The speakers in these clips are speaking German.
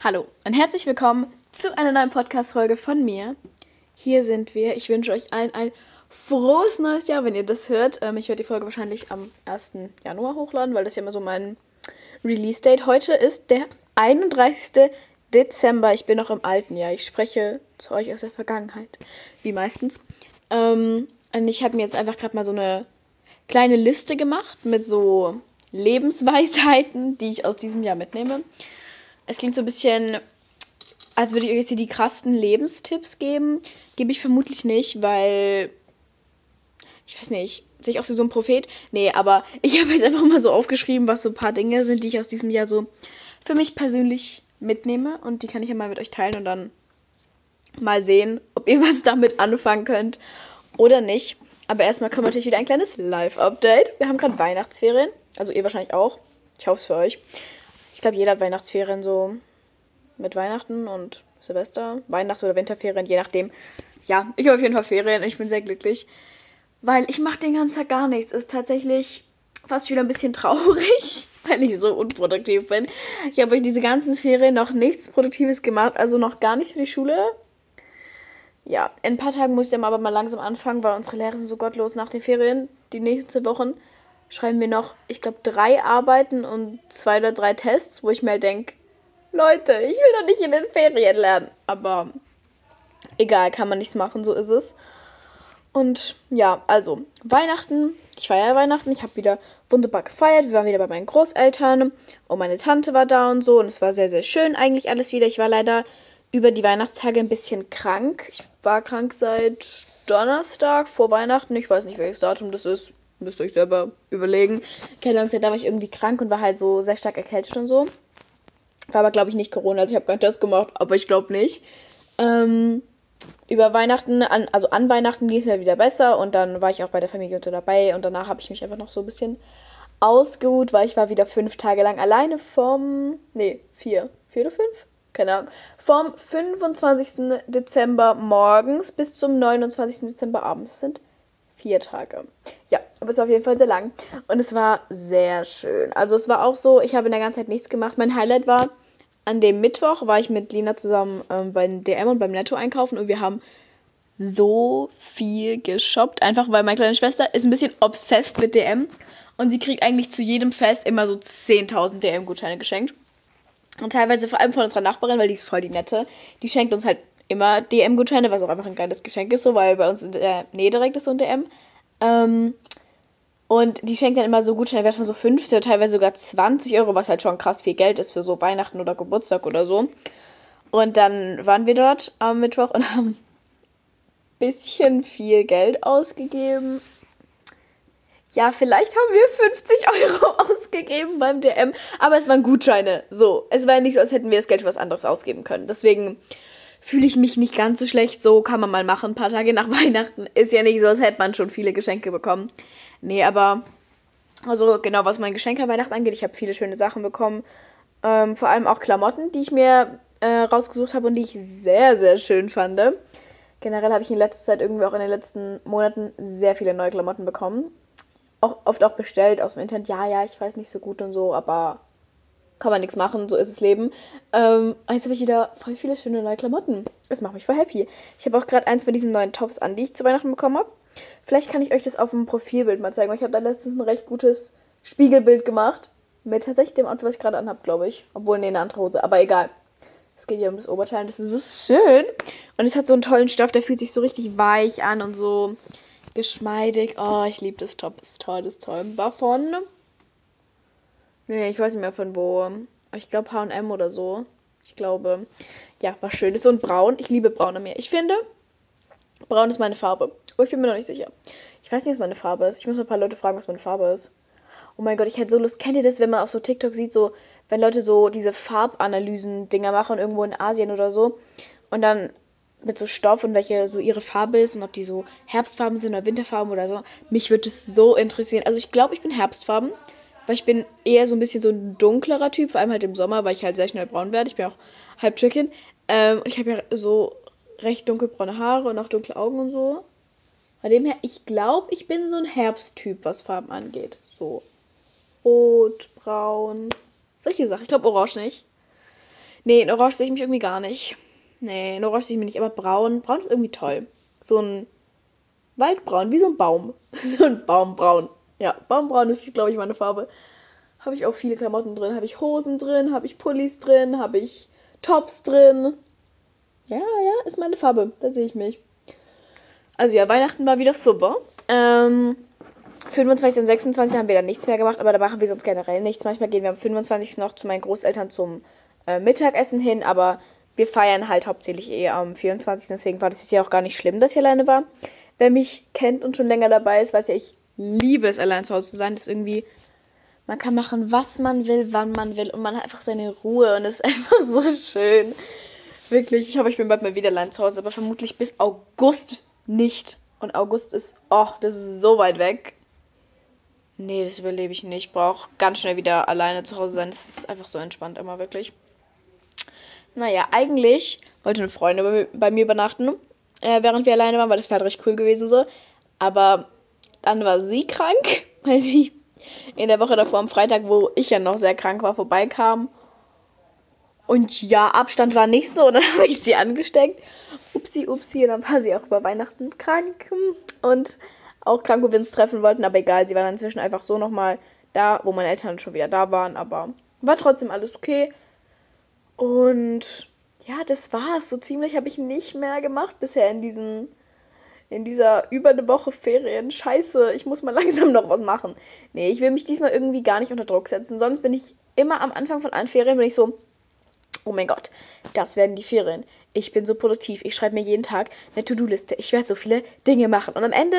Hallo und herzlich willkommen zu einer neuen Podcast-Folge von mir. Hier sind wir. Ich wünsche euch allen ein frohes neues Jahr, wenn ihr das hört. Ähm, ich werde die Folge wahrscheinlich am 1. Januar hochladen, weil das ja immer so mein Release-Date. Heute ist der 31. Dezember. Ich bin noch im alten Jahr. Ich spreche zu euch aus der Vergangenheit, wie meistens. Ähm, und ich habe mir jetzt einfach gerade mal so eine kleine Liste gemacht mit so Lebensweisheiten, die ich aus diesem Jahr mitnehme. Es klingt so ein bisschen, als würde ich euch jetzt hier die krassen Lebenstipps geben. Gebe ich vermutlich nicht, weil. Ich weiß nicht, sehe ich auch so ein Prophet? Nee, aber ich habe jetzt einfach mal so aufgeschrieben, was so ein paar Dinge sind, die ich aus diesem Jahr so für mich persönlich mitnehme. Und die kann ich ja mal mit euch teilen und dann mal sehen, ob ihr was damit anfangen könnt oder nicht. Aber erstmal kommt natürlich wieder ein kleines Live-Update. Wir haben gerade Weihnachtsferien. Also ihr wahrscheinlich auch. Ich hoffe es für euch. Ich glaube, jeder hat Weihnachtsferien so mit Weihnachten und Silvester. Weihnachts- oder Winterferien, je nachdem. Ja, ich habe auf jeden Fall Ferien und ich bin sehr glücklich. Weil ich mache den ganzen Tag gar nichts. Ist tatsächlich fast wieder ein bisschen traurig, weil ich so unproduktiv bin. Ich habe euch diese ganzen Ferien noch nichts Produktives gemacht, also noch gar nichts für die Schule. Ja, in ein paar Tagen muss ich dann aber mal langsam anfangen, weil unsere Lehrer sind so gottlos nach den Ferien. Die nächsten Wochen schreiben wir noch, ich glaube, drei Arbeiten und zwei oder drei Tests, wo ich mir halt denke, Leute, ich will doch nicht in den Ferien lernen. Aber egal, kann man nichts machen, so ist es. Und ja, also Weihnachten, ich feiere Weihnachten, ich habe wieder wunderbar gefeiert, wir waren wieder bei meinen Großeltern und meine Tante war da und so und es war sehr, sehr schön eigentlich alles wieder. Ich war leider über die Weihnachtstage ein bisschen krank. Ich war krank seit Donnerstag vor Weihnachten, ich weiß nicht welches Datum das ist, Müsst ihr euch selber überlegen. Keine Ahnung, da war ich irgendwie krank und war halt so sehr stark erkältet und so. War aber, glaube ich, nicht Corona. Also ich habe keinen Test gemacht, aber ich glaube nicht. Ähm, über Weihnachten, an, also an Weihnachten ging es mir wieder besser und dann war ich auch bei der Familie unter dabei und danach habe ich mich einfach noch so ein bisschen ausgeruht, weil ich war wieder fünf Tage lang alleine vom, nee, vier, vier oder fünf? Keine Ahnung. Vom 25. Dezember morgens bis zum 29. Dezember abends. Sind vier Tage. Ja, aber es war auf jeden Fall sehr lang. Und es war sehr schön. Also es war auch so, ich habe in der ganzen Zeit nichts gemacht. Mein Highlight war, an dem Mittwoch war ich mit Lina zusammen ähm, beim DM und beim Netto einkaufen und wir haben so viel geshoppt. Einfach weil meine kleine Schwester ist ein bisschen obsessed mit DM. Und sie kriegt eigentlich zu jedem Fest immer so 10.000 DM-Gutscheine geschenkt. Und teilweise vor allem von unserer Nachbarin, weil die ist voll die nette. Die schenkt uns halt immer DM-Gutscheine, was auch einfach ein geiles Geschenk ist, so, weil bei uns in der Nähe direkt ist so ein DM. Ähm, und die schenkt dann immer so Gutscheine wert von so 50 oder teilweise sogar 20 Euro, was halt schon krass viel Geld ist für so Weihnachten oder Geburtstag oder so. Und dann waren wir dort am Mittwoch und haben ein bisschen viel Geld ausgegeben. Ja, vielleicht haben wir 50 Euro ausgegeben beim DM, aber es waren Gutscheine. So, es war ja nicht so, als hätten wir das Geld für was anderes ausgeben können. Deswegen fühle ich mich nicht ganz so schlecht. So kann man mal machen, ein paar Tage nach Weihnachten. Ist ja nicht so, als hätte man schon viele Geschenke bekommen. Nee, aber also genau, was mein Geschenk an Weihnachten angeht, ich habe viele schöne Sachen bekommen. Ähm, vor allem auch Klamotten, die ich mir äh, rausgesucht habe und die ich sehr, sehr schön fand. Generell habe ich in letzter Zeit irgendwie auch in den letzten Monaten sehr viele neue Klamotten bekommen. Auch, oft auch bestellt aus dem Internet. Ja, ja, ich weiß nicht so gut und so, aber kann man nichts machen, so ist das Leben. Ähm, jetzt habe ich wieder voll viele schöne neue Klamotten. Das macht mich voll happy. Ich habe auch gerade eins von diesen neuen Tops an, die ich zu Weihnachten bekommen habe. Vielleicht kann ich euch das auf dem Profilbild mal zeigen, ich habe da letztens ein recht gutes Spiegelbild gemacht. Mit tatsächlich dem Outfit, was ich gerade anhabe, glaube ich. Obwohl, nee, eine andere Hose. Aber egal. Es geht hier um das Oberteil. Das ist so schön. Und es hat so einen tollen Stoff, der fühlt sich so richtig weich an und so geschmeidig. Oh, ich liebe das Top. Ist toll, das ist toll. War von Nee, ich weiß nicht mehr von wo. Ich glaube HM oder so. Ich glaube. Ja, war schön. Ist so ein Braun. Ich liebe Braune mehr. Ich finde, Braun ist meine Farbe. Aber ich bin mir noch nicht sicher. Ich weiß nicht, was meine Farbe ist. Ich muss mal ein paar Leute fragen, was meine Farbe ist. Oh mein Gott, ich hätte so Lust. Kennt ihr das, wenn man auf so TikTok sieht, so, wenn Leute so diese Farbanalysen-Dinger machen, irgendwo in Asien oder so. Und dann mit so Stoff und welche so ihre Farbe ist und ob die so Herbstfarben sind oder Winterfarben oder so. Mich würde es so interessieren. Also ich glaube, ich bin Herbstfarben weil ich bin eher so ein bisschen so ein dunklerer Typ, vor allem halt im Sommer, weil ich halt sehr schnell braun werde. Ich bin auch halb Türkin. Ähm, und ich habe ja so recht dunkelbraune Haare und auch dunkle Augen und so. Von dem her, ich glaube, ich bin so ein Herbsttyp, was Farben angeht. So rot, braun, solche Sachen. Ich glaube orange nicht. Nee, in Orange sehe ich mich irgendwie gar nicht. Nee, in Orange sehe ich mich nicht, aber braun. Braun ist irgendwie toll. So ein Waldbraun, wie so ein Baum. so ein Baumbraun. Ja, Baumbraun ist, glaube ich, meine Farbe. Habe ich auch viele Klamotten drin. Habe ich Hosen drin, habe ich Pullis drin, habe ich Tops drin. Ja, ja, ist meine Farbe. Da sehe ich mich. Also ja, Weihnachten war wieder super. Ähm, 25 und 26 haben wir dann nichts mehr gemacht, aber da machen wir sonst generell nichts. Manchmal gehen wir am 25. noch zu meinen Großeltern zum äh, Mittagessen hin, aber wir feiern halt hauptsächlich eher am 24. Deswegen war das ja auch gar nicht schlimm, dass ich alleine war. Wer mich kennt und schon länger dabei ist, weiß ja, ich liebe es, allein zu Hause zu sein. Das ist irgendwie, man kann machen, was man will, wann man will und man hat einfach seine Ruhe und es ist einfach so schön. Wirklich, ich hoffe, ich bin bald mal wieder allein zu Hause, aber vermutlich bis August nicht. Und August ist, oh, das ist so weit weg. Nee, das überlebe ich nicht. Ich brauche ganz schnell wieder alleine zu Hause sein. Das ist einfach so entspannt immer, wirklich. Naja, eigentlich wollte eine Freundin bei mir übernachten, äh, während wir alleine waren, weil das wäre halt recht cool gewesen so. Aber dann war sie krank, weil sie in der Woche davor am Freitag, wo ich ja noch sehr krank war, vorbeikam. Und ja, Abstand war nicht so. Und dann habe ich sie angesteckt. Upsi, upsi. Und dann war sie auch über Weihnachten krank. Und auch krank, wo wir uns treffen wollten. Aber egal, sie war dann inzwischen einfach so nochmal da, wo meine Eltern schon wieder da waren. Aber war trotzdem alles okay. Und ja, das war's. So ziemlich habe ich nicht mehr gemacht bisher in diesen in dieser über eine Woche Ferien. Scheiße, ich muss mal langsam noch was machen. Nee, ich will mich diesmal irgendwie gar nicht unter Druck setzen. Sonst bin ich immer am Anfang von allen Ferien, bin ich so, oh mein Gott, das werden die Ferien. Ich bin so produktiv. Ich schreibe mir jeden Tag eine To-Do-Liste. Ich werde so viele Dinge machen. Und am Ende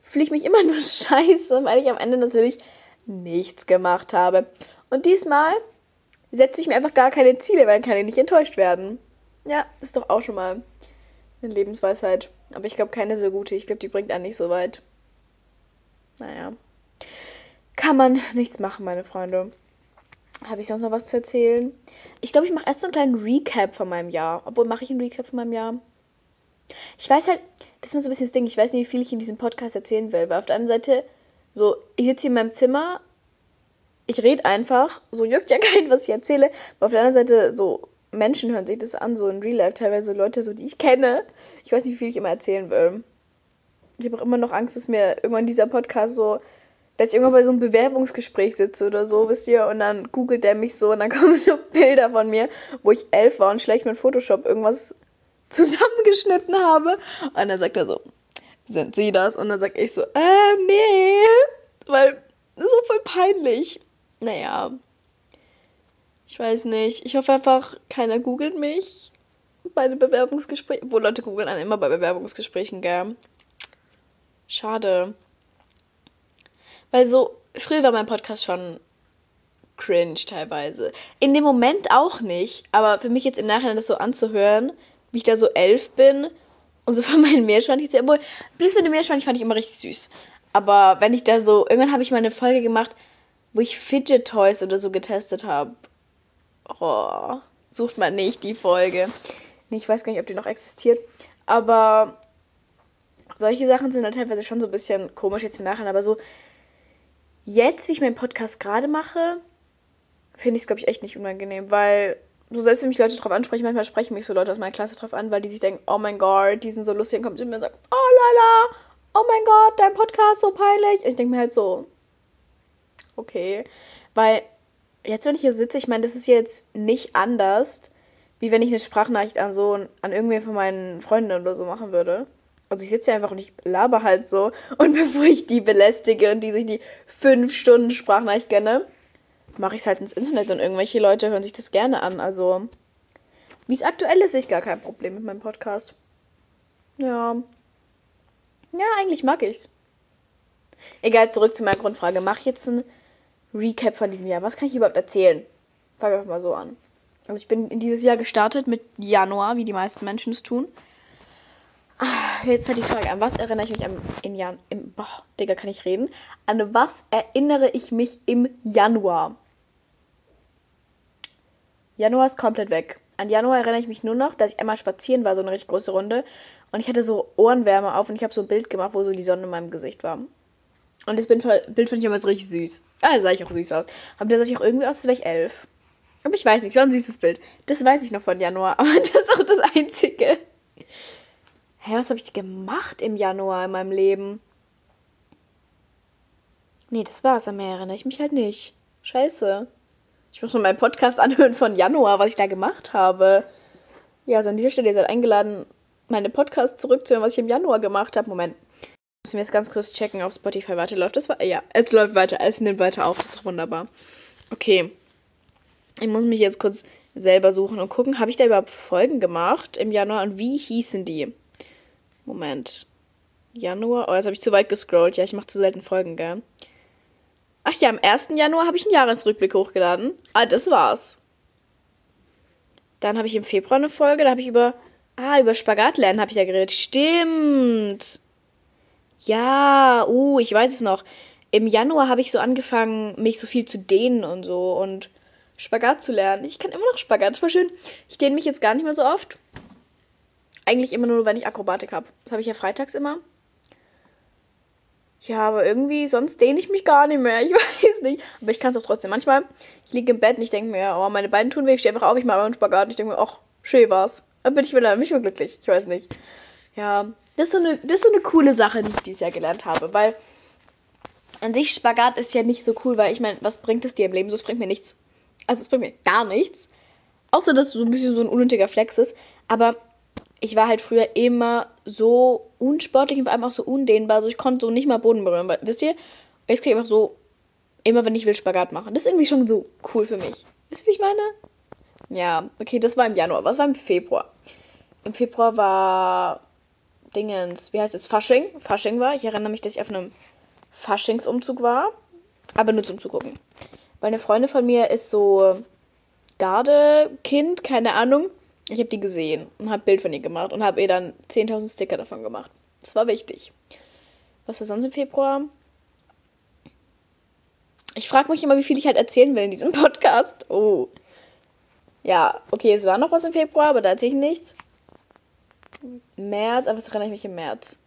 fühle ich mich immer nur scheiße, weil ich am Ende natürlich nichts gemacht habe. Und diesmal setze ich mir einfach gar keine Ziele, weil kann ich nicht enttäuscht werden. Ja, ist doch auch schon mal eine Lebensweisheit. Aber ich glaube keine so gute. Ich glaube, die bringt einen nicht so weit. Naja. Kann man nichts machen, meine Freunde. Habe ich sonst noch was zu erzählen? Ich glaube, ich mache erst so einen kleinen Recap von meinem Jahr. Obwohl, mache ich einen Recap von meinem Jahr? Ich weiß halt, das ist so ein bisschen das Ding, ich weiß nicht, wie viel ich in diesem Podcast erzählen will. Weil auf der anderen Seite, so, ich sitze hier in meinem Zimmer, ich rede einfach, so juckt ja keinen, was ich erzähle. Aber auf der anderen Seite, so, Menschen hören sich das an, so in Real Life, teilweise Leute, so die ich kenne. Ich weiß nicht, wie viel ich immer erzählen will. Ich habe auch immer noch Angst, dass mir irgendwann dieser Podcast so, dass ich irgendwann bei so einem Bewerbungsgespräch sitze oder so, wisst ihr, und dann googelt der mich so und dann kommen so Bilder von mir, wo ich elf war und schlecht mit Photoshop irgendwas zusammengeschnitten habe. Und dann sagt er so, sind Sie das? Und dann sag ich so, äh, nee, weil das ist so voll peinlich. Naja, ich weiß nicht. Ich hoffe einfach, keiner googelt mich bei einem Bewerbungsgespräch. Wo Leute googeln einen immer bei Bewerbungsgesprächen, gell? Schade. Weil so, früher war mein Podcast schon cringe teilweise. In dem Moment auch nicht, aber für mich jetzt im Nachhinein das so anzuhören, wie ich da so elf bin und so von meinen Meerschweinchen, obwohl, bis mit den Meerschweinchen fand ich immer richtig süß. Aber wenn ich da so, irgendwann habe ich mal eine Folge gemacht, wo ich Fidget Toys oder so getestet habe. Oh, sucht man nicht die Folge. Ich weiß gar nicht, ob die noch existiert. Aber solche Sachen sind dann teilweise schon so ein bisschen komisch jetzt im Nachhinein. Aber so jetzt, wie ich meinen Podcast gerade mache, finde ich es, glaube ich, echt nicht unangenehm. Weil so selbst wenn mich Leute drauf ansprechen, manchmal sprechen mich so Leute aus meiner Klasse drauf an, weil die sich denken, oh mein Gott, die sind so lustig und kommen zu mir und sagen, oh lala, oh mein Gott, dein Podcast so peinlich. Und ich denke mir halt so, okay. Weil jetzt, wenn ich hier sitze, ich meine, das ist jetzt nicht anders, wie wenn ich eine Sprachnachricht an so an irgendwen von meinen Freunden oder so machen würde. Also ich sitze hier einfach und ich laber halt so. Und bevor ich die belästige und die sich die fünf Stunden Sprachnachricht gönne, mache ich es halt ins Internet und irgendwelche Leute hören sich das gerne an. Also, wie es aktuell ist, ich gar kein Problem mit meinem Podcast. Ja. Ja, eigentlich mag ich's. Egal, zurück zu meiner Grundfrage. Mach ich jetzt ein Recap von diesem Jahr. Was kann ich überhaupt erzählen? Fangen wir mal so an. Also ich bin in dieses Jahr gestartet mit Januar, wie die meisten Menschen es tun. Ah, jetzt hat die Frage, an was erinnere ich mich am, in Jan im, boah, Digga, kann ich reden? An was erinnere ich mich im Januar? Januar ist komplett weg. An Januar erinnere ich mich nur noch, dass ich einmal spazieren war, so eine richtig große Runde. Und ich hatte so Ohrenwärme auf und ich habe so ein Bild gemacht, wo so die Sonne in meinem Gesicht war. Und das Bild, fand ich so richtig süß. Ah, sah ich auch süß aus. Aber da sah ich auch irgendwie aus, als wäre ich elf. Aber ich weiß nicht, so ein süßes Bild. Das weiß ich noch von Januar, aber das ist auch das Einzige. Hä, hey, was habe ich gemacht im Januar in meinem Leben? Nee, das war's, am mehr erinnere ich mich halt nicht. Scheiße. Ich muss mal meinen Podcast anhören von Januar, was ich da gemacht habe. Ja, also an dieser Stelle, ihr seid eingeladen, meine Podcasts zurückzuhören, was ich im Januar gemacht habe. Moment. Müssen wir jetzt ganz kurz checken auf Spotify. Warte, läuft das? Ja, es läuft weiter. Es nimmt weiter auf. Das ist wunderbar. Okay. Ich muss mich jetzt kurz selber suchen und gucken, habe ich da überhaupt Folgen gemacht im Januar und wie hießen die? Moment. Januar. Oh, jetzt habe ich zu weit gescrollt. Ja, ich mache zu selten Folgen, gell? Ach ja, am 1. Januar habe ich einen Jahresrückblick hochgeladen. Ah, das war's. Dann habe ich im Februar eine Folge, da habe ich über. Ah, über Spagatlernen habe ich ja geredet. Stimmt. Ja, uh, ich weiß es noch. Im Januar habe ich so angefangen, mich so viel zu dehnen und so und Spagat zu lernen. Ich kann immer noch Spagat, das war schön. Ich dehne mich jetzt gar nicht mehr so oft. Eigentlich immer nur, wenn ich Akrobatik habe. Das habe ich ja freitags immer. Ja, aber irgendwie, sonst dehne ich mich gar nicht mehr. Ich weiß nicht. Aber ich kann es auch trotzdem. Manchmal, ich liege im Bett und ich denke mir, oh, meine Beine tun weh. Ich stehe einfach auf, ich mache einen Spagat und ich denke mir, ach, schön war's. Dann bin ich wieder nicht mehr glücklich. Ich weiß nicht. Ja, das ist, so eine, das ist so eine coole Sache, die ich dieses Jahr gelernt habe. Weil an sich Spagat ist ja nicht so cool, weil ich meine, was bringt es dir im Leben? So, es bringt mir nichts. Also, es bringt mir gar nichts. Außer, dass es so ein bisschen so ein unnötiger Flex ist. Aber ich war halt früher immer so unsportlich und vor allem auch so undehnbar. Also ich konnte so nicht mal Boden berühren. Weil, wisst ihr? Jetzt kann ich einfach so, immer wenn ich will, Spagat machen. Das ist irgendwie schon so cool für mich. Wisst ihr, wie ich meine? Ja, okay, das war im Januar. Was war im Februar? Im Februar war Dingens, wie heißt es? Fasching. Fasching war. Ich erinnere mich, dass ich auf einem Faschingsumzug war. Aber nur zum Zugucken. Weil eine Freundin von mir ist so Gardekind, keine Ahnung. Ich habe die gesehen und habe Bild von ihr gemacht und habe ihr dann 10.000 Sticker davon gemacht. Das war wichtig. Was war sonst im Februar? Ich frage mich immer, wie viel ich halt erzählen will in diesem Podcast. Oh. Ja, okay, es war noch was im Februar, aber da erzähle ich nichts. März, aber was erinnere ich mich im März?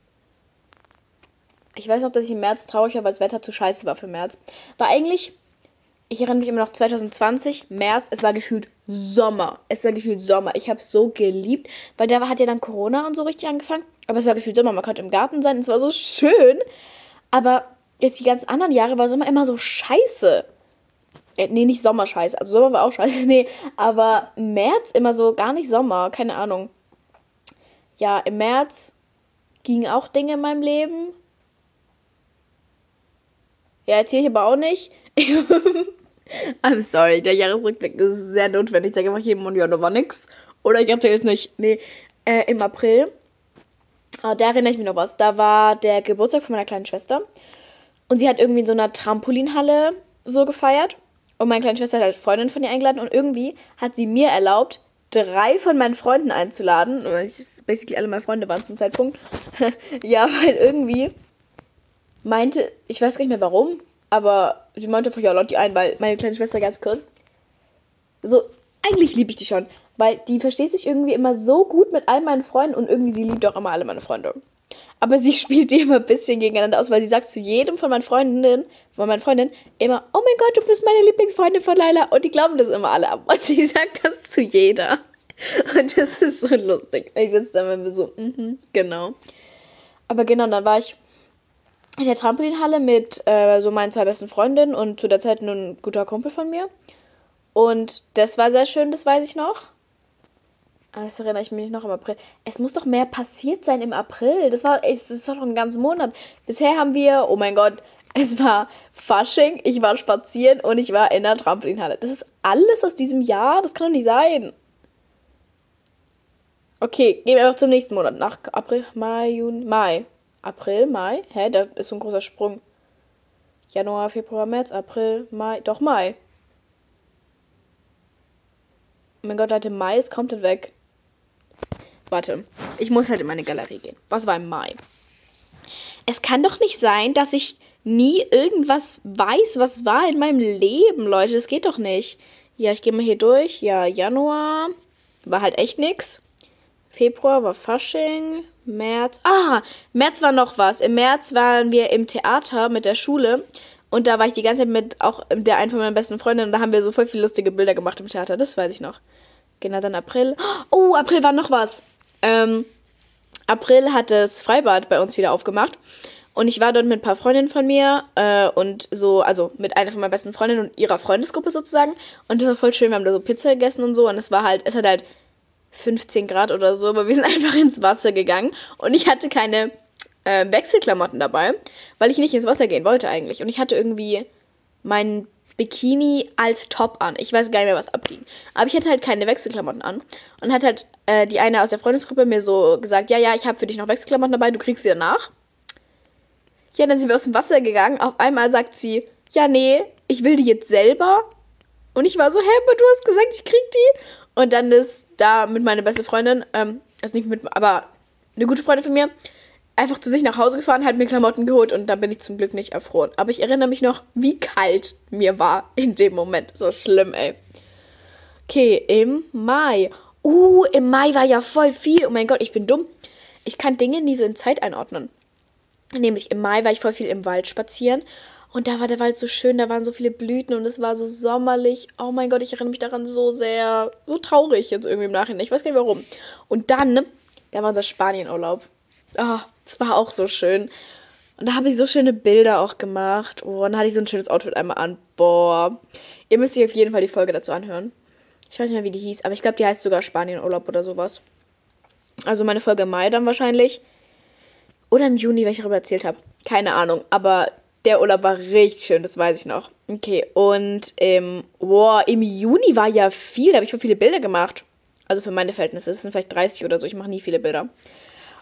Ich weiß noch, dass ich im März traurig war, weil das Wetter zu scheiße war für März. War eigentlich ich erinnere mich immer noch 2020, März, es war gefühlt Sommer. Es war gefühlt Sommer. Ich habe es so geliebt, weil da hat ja dann Corona und so richtig angefangen. Aber es war gefühlt Sommer. Man konnte im Garten sein. Es war so schön. Aber jetzt die ganzen anderen Jahre war Sommer immer so scheiße. Äh, nee, nicht Sommer scheiße. Also Sommer war auch scheiße. Nee, aber März immer so gar nicht Sommer. Keine Ahnung. Ja, im März gingen auch Dinge in meinem Leben. Ja, erzähle ich aber auch nicht. I'm sorry, der Jahresrückblick ist sehr notwendig. Ich sage einfach jedem und ja, da war nix. Oder ich erzähle es nicht. Nee, äh, im April, äh, da erinnere ich mich noch was. Da war der Geburtstag von meiner kleinen Schwester. Und sie hat irgendwie in so einer Trampolinhalle so gefeiert. Und meine kleine Schwester hat halt Freundin von ihr eingeladen. Und irgendwie hat sie mir erlaubt, drei von meinen Freunden einzuladen. Weil basically alle meine Freunde waren zum Zeitpunkt. ja, weil irgendwie meinte, ich weiß gar nicht mehr warum, aber sie meinte einfach, ja, lad die ein, weil meine kleine Schwester ganz kurz. So, eigentlich liebe ich die schon, weil die versteht sich irgendwie immer so gut mit all meinen Freunden und irgendwie sie liebt auch immer alle meine Freunde. Aber sie spielt die immer ein bisschen gegeneinander aus, weil sie sagt zu jedem von meinen Freundinnen, von meinen Freundinnen immer, oh mein Gott, du bist meine Lieblingsfreundin von Laila. Und die glauben das immer alle ab. Und sie sagt das zu jeder. Und das ist so lustig. Ich sitze da immer so, mhm, mm genau. Aber genau, dann war ich in der Trampolinhalle mit äh, so meinen zwei besten Freundinnen und zu der Zeit ein guter Kumpel von mir. Und das war sehr schön, das weiß ich noch. Ah, das erinnere ich mich noch im April. Es muss doch mehr passiert sein im April. Das war, es ist doch ein ganzer Monat. Bisher haben wir, oh mein Gott, es war Fasching, ich war spazieren und ich war in der Trampolinhalle. Das ist alles aus diesem Jahr? Das kann doch nicht sein. Okay, gehen wir einfach zum nächsten Monat. Nach April, Mai, Juni, Mai. April, Mai? Hä, da ist so ein großer Sprung. Januar, Februar, März, April, Mai. Doch Mai. Oh mein Gott, Leute, Mai ist komplett weg. Warte, ich muss halt in meine Galerie gehen. Was war im Mai? Es kann doch nicht sein, dass ich nie irgendwas weiß, was war in meinem Leben, Leute. Das geht doch nicht. Ja, ich gehe mal hier durch. Ja, Januar war halt echt nix. Februar war Fasching. März. Ah, März war noch was. Im März waren wir im Theater mit der Schule Und da war ich die ganze Zeit mit auch der einen von meinen besten Freundinnen und da haben wir so voll viele lustige Bilder gemacht im Theater. Das weiß ich noch. Genau, dann April. Oh, April war noch was. Ähm, April hat das Freibad bei uns wieder aufgemacht. Und ich war dort mit ein paar Freundinnen von mir äh, und so, also mit einer von meinen besten Freundinnen und ihrer Freundesgruppe sozusagen. Und das war voll schön. Wir haben da so Pizza gegessen und so. Und es war halt, es hat halt 15 Grad oder so, aber wir sind einfach ins Wasser gegangen. Und ich hatte keine äh, Wechselklamotten dabei, weil ich nicht ins Wasser gehen wollte eigentlich. Und ich hatte irgendwie meinen Bikini als Top an. Ich weiß gar nicht mehr, was abging. Aber ich hatte halt keine Wechselklamotten an. Und hat halt äh, die eine aus der Freundesgruppe mir so gesagt, ja, ja, ich habe für dich noch Wechselklamotten dabei, du kriegst sie danach. Ja, dann sind wir aus dem Wasser gegangen. Auf einmal sagt sie, ja, nee, ich will die jetzt selber. Und ich war so, hä, aber du hast gesagt, ich krieg die. Und dann ist da mit meiner beste Freundin, ähm, also nicht mit, aber eine gute Freundin von mir, einfach zu sich nach Hause gefahren, hat mir Klamotten geholt und dann bin ich zum Glück nicht erfroren. Aber ich erinnere mich noch, wie kalt mir war in dem Moment. So schlimm, ey. Okay, im Mai. Uh, im Mai war ja voll viel. Oh mein Gott, ich bin dumm. Ich kann Dinge nie so in Zeit einordnen. Nämlich im Mai war ich voll viel im Wald spazieren. Und da war der Wald so schön, da waren so viele Blüten und es war so sommerlich. Oh mein Gott, ich erinnere mich daran so sehr, so traurig jetzt irgendwie im Nachhinein. Ich weiß gar nicht warum. Und dann, da war unser Spanienurlaub. Oh, das war auch so schön. Und da habe ich so schöne Bilder auch gemacht. Oh, und dann hatte ich so ein schönes Outfit einmal an. Boah. Ihr müsst euch auf jeden Fall die Folge dazu anhören. Ich weiß nicht mehr, wie die hieß, aber ich glaube, die heißt sogar Spanienurlaub oder sowas. Also meine Folge im Mai dann wahrscheinlich. Oder im Juni, weil ich darüber erzählt habe. Keine Ahnung. Aber der Urlaub war richtig schön, das weiß ich noch. Okay, und ähm, boah, im Juni war ja viel, da habe ich voll viele Bilder gemacht. Also für meine Verhältnisse, es sind vielleicht 30 oder so, ich mache nie viele Bilder.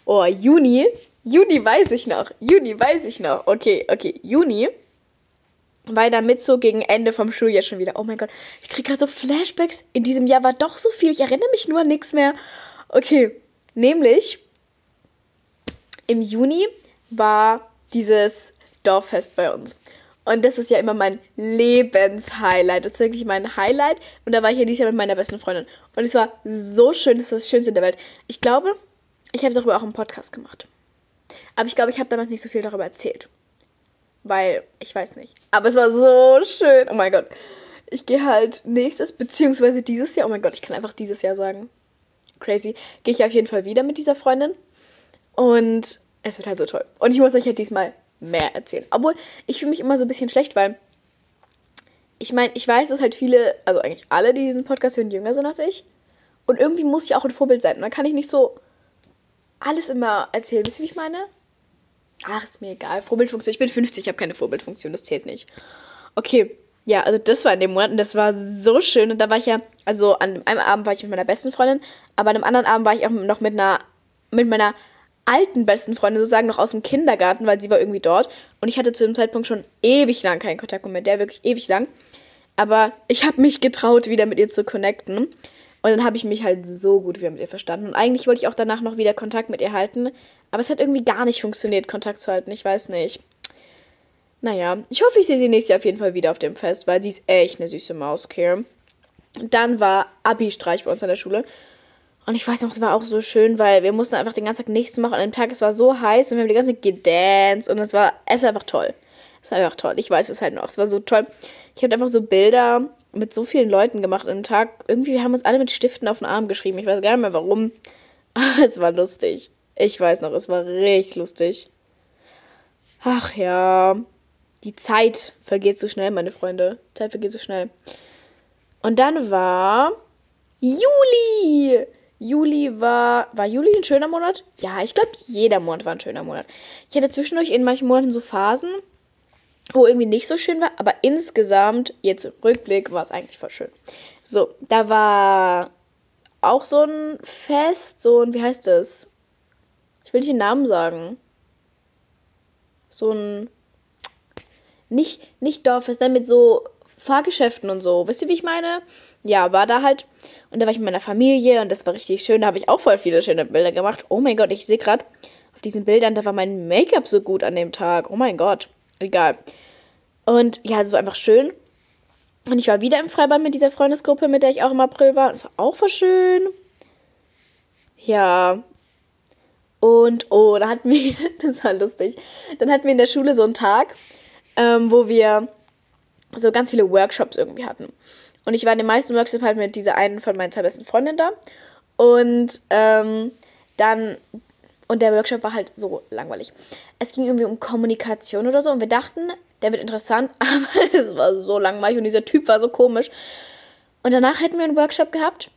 Oh, Juni. Juni weiß ich noch. Juni weiß ich noch. Okay, okay. Juni. Weil damit so gegen Ende vom Schuljahr schon wieder. Oh mein Gott, ich kriege gerade so Flashbacks. In diesem Jahr war doch so viel. Ich erinnere mich nur an nichts mehr. Okay, nämlich im Juni war dieses Dorffest bei uns. Und das ist ja immer mein Lebenshighlight. Das ist wirklich mein Highlight. Und da war ich ja dieses Jahr mit meiner besten Freundin. Und es war so schön. Das war das Schönste der Welt. Ich glaube, ich habe darüber auch einen Podcast gemacht. Aber ich glaube, ich habe damals nicht so viel darüber erzählt. Weil, ich weiß nicht. Aber es war so schön. Oh mein Gott. Ich gehe halt nächstes, beziehungsweise dieses Jahr. Oh mein Gott, ich kann einfach dieses Jahr sagen. Crazy. Gehe ich auf jeden Fall wieder mit dieser Freundin. Und es wird halt so toll. Und ich muss euch halt diesmal mehr erzählen. Obwohl, ich fühle mich immer so ein bisschen schlecht, weil ich meine, ich weiß, dass halt viele, also eigentlich alle, die diesen Podcast hören, jünger sind als ich. Und irgendwie muss ich auch ein Vorbild sein. Und dann kann ich nicht so alles immer erzählen. Wisst ihr, wie ich meine? Ach, ist mir egal. Vorbildfunktion. Ich bin 50, ich habe keine Vorbildfunktion, das zählt nicht. Okay, ja, also das war in dem Monat und das war so schön. Und da war ich ja, also an einem Abend war ich mit meiner besten Freundin, aber an einem anderen Abend war ich auch noch mit einer, mit meiner alten besten Freundin sozusagen noch aus dem Kindergarten, weil sie war irgendwie dort. Und ich hatte zu dem Zeitpunkt schon ewig lang keinen Kontakt mehr mit der, wirklich ewig lang. Aber ich habe mich getraut, wieder mit ihr zu connecten. Und dann habe ich mich halt so gut wieder mit ihr verstanden. Und eigentlich wollte ich auch danach noch wieder Kontakt mit ihr halten. Aber es hat irgendwie gar nicht funktioniert, Kontakt zu halten. Ich weiß nicht. Naja, ich hoffe, ich sehe sie nächstes Jahr auf jeden Fall wieder auf dem Fest, weil sie ist echt eine süße Maus, okay. Dann war Abi-Streich bei uns an der Schule. Und ich weiß noch, es war auch so schön, weil wir mussten einfach den ganzen Tag nichts machen. An dem Tag, es war so heiß und wir haben die ganze Zeit gedanced und es war, es war einfach toll. Es war einfach toll. Ich weiß es halt noch. Es war so toll. Ich habe einfach so Bilder mit so vielen Leuten gemacht dem Tag. Irgendwie haben uns alle mit Stiften auf den Arm geschrieben. Ich weiß gar nicht mehr warum. Aber es war lustig. Ich weiß noch, es war richtig lustig. Ach ja. Die Zeit vergeht so schnell, meine Freunde. Zeit vergeht so schnell. Und dann war Juli. Juli war. War Juli ein schöner Monat? Ja, ich glaube, jeder Monat war ein schöner Monat. Ich hatte zwischendurch in manchen Monaten so Phasen, wo irgendwie nicht so schön war, aber insgesamt, jetzt im Rückblick, war es eigentlich voll schön. So, da war auch so ein Fest, so ein, wie heißt das? Ich will nicht den Namen sagen. So ein, nicht, nicht Dorffest, dann mit so Fahrgeschäften und so. Wisst ihr, wie ich meine? Ja, war da halt. Und da war ich mit meiner Familie und das war richtig schön. Da habe ich auch voll viele schöne Bilder gemacht. Oh mein Gott, ich sehe gerade auf diesen Bildern, da war mein Make-up so gut an dem Tag. Oh mein Gott egal. Und ja, es war einfach schön. Und ich war wieder im Freibad mit dieser Freundesgruppe, mit der ich auch im April war. Und es war auch voll schön. Ja. Und, oh, da hatten wir, das war lustig. Dann hatten wir in der Schule so einen Tag. ähm, wo wir so ganz viele Workshops irgendwie hatten. Und ich war in den meisten Workshops halt mit dieser einen von meinen zwei besten Freundinnen da. Und ähm, dann, und der Workshop war halt so langweilig. Es ging irgendwie um Kommunikation oder so. Und wir dachten, der wird interessant, aber es war so langweilig und dieser Typ war so komisch. Und danach hätten wir einen Workshop gehabt,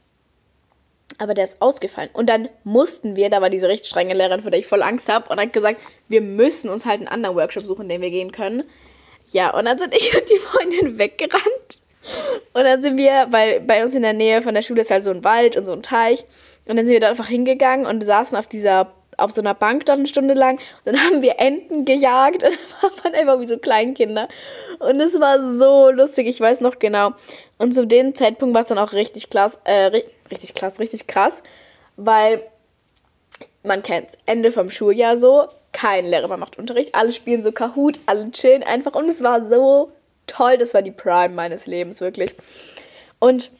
aber der ist ausgefallen. Und dann mussten wir, da war diese recht strenge Lehrerin, vor der ich voll Angst habe, und hat gesagt, wir müssen uns halt einen anderen Workshop suchen, in den wir gehen können. Ja, und dann sind ich und die Freundin weggerannt. Und dann sind wir, weil bei uns in der Nähe von der Schule ist halt so ein Wald und so ein Teich. Und dann sind wir da einfach hingegangen und saßen auf dieser, auf so einer Bank dann eine Stunde lang. Und dann haben wir Enten gejagt. Und dann war man einfach wie so Kleinkinder. Und es war so lustig, ich weiß noch genau. Und zu dem Zeitpunkt war es dann auch richtig krass, äh, richtig krass, richtig krass, weil man kennt's, Ende vom Schuljahr so, kein Lehrer mehr macht Unterricht, alle spielen so Kahoot, alle chillen einfach. Und es war so toll, das war die Prime meines Lebens, wirklich. Und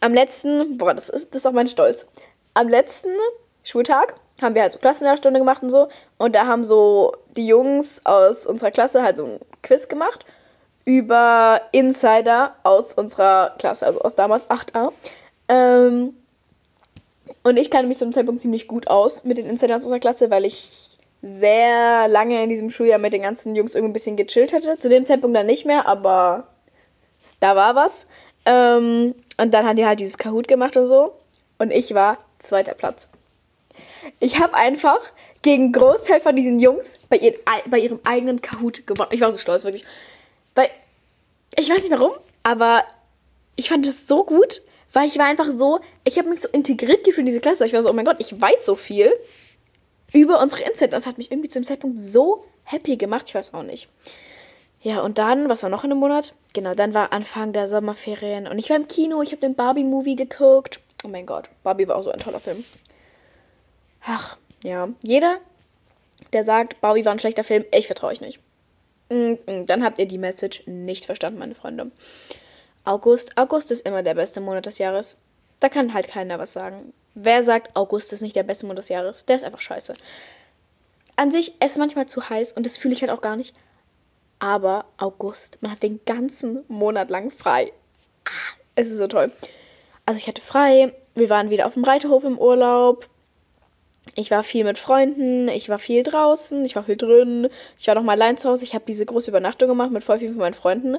am letzten, boah, das ist, das ist auch mein Stolz, am letzten Schultag haben wir halt so Klassenlehrerstunde gemacht und so und da haben so die Jungs aus unserer Klasse halt so ein Quiz gemacht über Insider aus unserer Klasse, also aus damals 8a. Ähm, und ich kannte mich zu dem Zeitpunkt ziemlich gut aus mit den Insidern aus unserer Klasse, weil ich sehr lange in diesem Schuljahr mit den ganzen Jungs irgendwie ein bisschen gechillt hatte. Zu dem Zeitpunkt dann nicht mehr, aber da war was. Ähm, und dann hat die halt dieses Kahoot gemacht und so. Und ich war zweiter Platz. Ich habe einfach gegen Großteil von diesen Jungs bei, ihren, bei ihrem eigenen Kahoot gewonnen. Ich war so stolz, wirklich. Weil, ich weiß nicht warum, aber ich fand es so gut, weil ich war einfach so, ich habe mich so integriert gefühlt in diese Klasse. Ich war so, oh mein Gott, ich weiß so viel über unsere Insider. Das hat mich irgendwie zu dem Zeitpunkt so happy gemacht. Ich weiß auch nicht. Ja, und dann, was war noch in einem Monat? Genau, dann war Anfang der Sommerferien und ich war im Kino, ich habe den Barbie-Movie geguckt. Oh mein Gott, Barbie war auch so ein toller Film. Ach, ja. Jeder, der sagt, Barbie war ein schlechter Film, ich vertraue euch nicht. Mm, mm, dann habt ihr die Message nicht verstanden, meine Freunde. August. August ist immer der beste Monat des Jahres. Da kann halt keiner was sagen. Wer sagt, August ist nicht der beste Monat des Jahres? Der ist einfach scheiße. An sich ist es manchmal zu heiß und das fühle ich halt auch gar nicht. Aber August, man hat den ganzen Monat lang frei. Es ist so toll. Also ich hatte frei, wir waren wieder auf dem Reiterhof im Urlaub. Ich war viel mit Freunden, ich war viel draußen, ich war viel drin. Ich war noch mal allein zu Hause. Ich habe diese große Übernachtung gemacht mit voll vielen von meinen Freunden.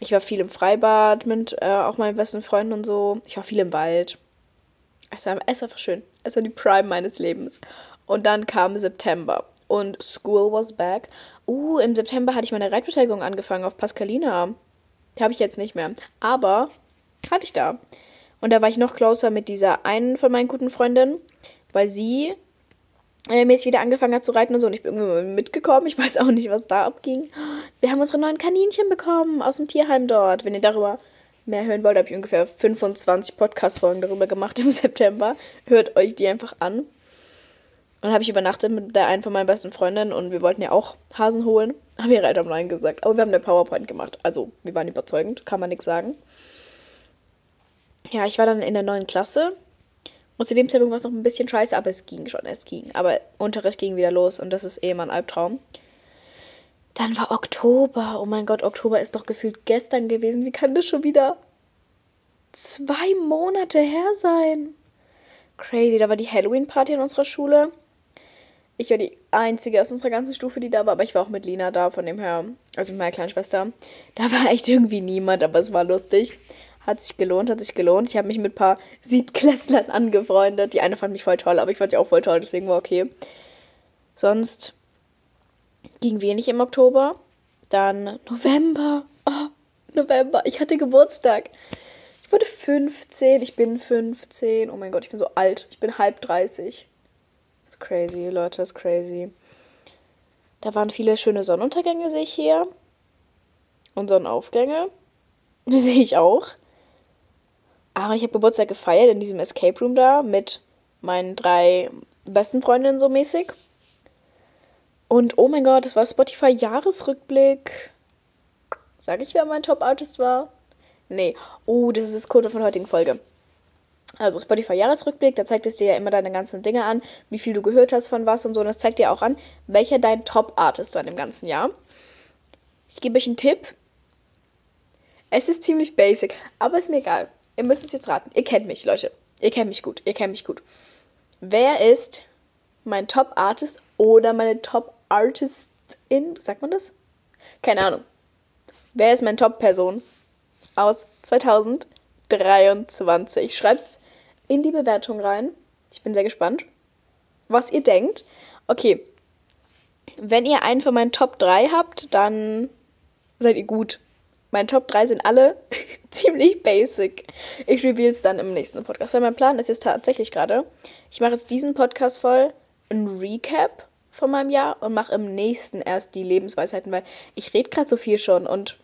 Ich war viel im Freibad mit äh, auch meinen besten Freunden und so. Ich war viel im Wald. Es war, es war schön. Es war die Prime meines Lebens. Und dann kam September und School was back. Uh, im September hatte ich meine Reitbeteiligung angefangen auf Pascalina. Die habe ich jetzt nicht mehr. Aber hatte ich da. Und da war ich noch closer mit dieser einen von meinen guten Freundinnen, weil sie äh, mäßig wieder angefangen hat zu reiten und so. Und ich bin irgendwie mitgekommen. Ich weiß auch nicht, was da abging. Wir haben unsere neuen Kaninchen bekommen aus dem Tierheim dort. Wenn ihr darüber mehr hören wollt, habe ich ungefähr 25 Podcast-Folgen darüber gemacht im September. Hört euch die einfach an. Und dann habe ich übernachtet mit der einen von meinen besten Freundinnen und wir wollten ja auch Hasen holen. Haben wir am Nein gesagt. Aber wir haben eine PowerPoint gemacht. Also, wir waren überzeugend, kann man nichts sagen. Ja, ich war dann in der neuen Klasse. Und zu dem Zeitpunkt war es noch ein bisschen scheiße, aber es ging schon, es ging. Aber Unterricht ging wieder los und das ist eh mein Albtraum. Dann war Oktober. Oh mein Gott, Oktober ist doch gefühlt gestern gewesen. Wie kann das schon wieder zwei Monate her sein? Crazy. Da war die Halloween-Party in unserer Schule. Ich war die einzige aus unserer ganzen Stufe, die da war, aber ich war auch mit Lina da, von dem her, also mit meiner kleinen Schwester. Da war echt irgendwie niemand, aber es war lustig. Hat sich gelohnt, hat sich gelohnt. Ich habe mich mit ein paar Siebtklässlern angefreundet. Die eine fand mich voll toll, aber ich fand sie auch voll toll, deswegen war okay. Sonst ging wenig im Oktober. Dann November. Oh, November. Ich hatte Geburtstag. Ich wurde 15. Ich bin 15. Oh mein Gott, ich bin so alt. Ich bin halb 30. Das ist crazy, Leute, das ist crazy. Da waren viele schöne Sonnenuntergänge, sehe ich hier. Und Sonnenaufgänge. Die sehe ich auch. Aber ich habe Geburtstag gefeiert in diesem Escape Room da mit meinen drei besten Freundinnen so mäßig. Und oh mein Gott, das war Spotify Jahresrückblick. Sag ich, wer mein Top Artist war? Nee. Oh, das ist das Code von der heutigen Folge. Also Spotify Jahresrückblick, da zeigt es dir ja immer deine ganzen Dinge an, wie viel du gehört hast von was und so. Und das zeigt dir auch an, welcher dein Top Artist war im ganzen Jahr. Ich gebe euch einen Tipp. Es ist ziemlich basic, aber ist mir egal. Ihr müsst es jetzt raten. Ihr kennt mich, Leute. Ihr kennt mich gut. Ihr kennt mich gut. Wer ist mein Top Artist oder meine Top Artistin? Sagt man das? Keine Ahnung. Wer ist meine Top Person aus 2023? Schreibt's in die Bewertung rein. Ich bin sehr gespannt, was ihr denkt. Okay. Wenn ihr einen von meinen Top 3 habt, dann seid ihr gut. Meine Top 3 sind alle ziemlich basic. Ich reveal es dann im nächsten Podcast. Weil mein Plan ist jetzt tatsächlich gerade, ich mache jetzt diesen Podcast voll ein Recap von meinem Jahr und mache im nächsten erst die Lebensweisheiten, weil ich rede gerade so viel schon und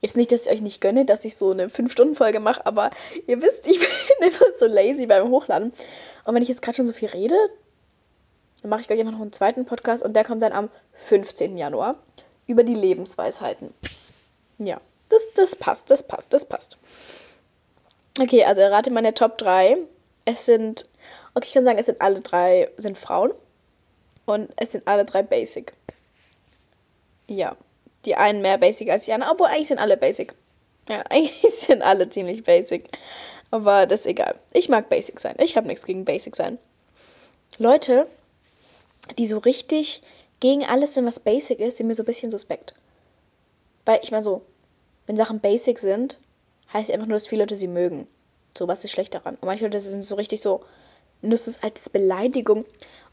ist nicht, dass ich euch nicht gönne, dass ich so eine 5-Stunden-Folge mache, aber ihr wisst, ich bin immer so lazy beim Hochladen. Und wenn ich jetzt gerade schon so viel rede, dann mache ich gleich einfach noch einen zweiten Podcast und der kommt dann am 15. Januar über die Lebensweisheiten. Ja, das, das passt, das passt, das passt. Okay, also errate meine Top 3. Es sind, okay, ich kann sagen, es sind alle drei sind Frauen und es sind alle drei Basic. Ja, die einen mehr Basic als die anderen, obwohl eigentlich sind alle Basic. Ja, eigentlich sind alle ziemlich Basic. Aber das ist egal. Ich mag Basic sein. Ich habe nichts gegen Basic sein. Leute, die so richtig gegen alles sind, was Basic ist, sind mir so ein bisschen suspekt. Weil ich mal so, wenn Sachen Basic sind, heißt einfach nur, dass viele Leute sie mögen. So, was ist schlecht daran? Und manche Leute sind so richtig so, nur das als Beleidigung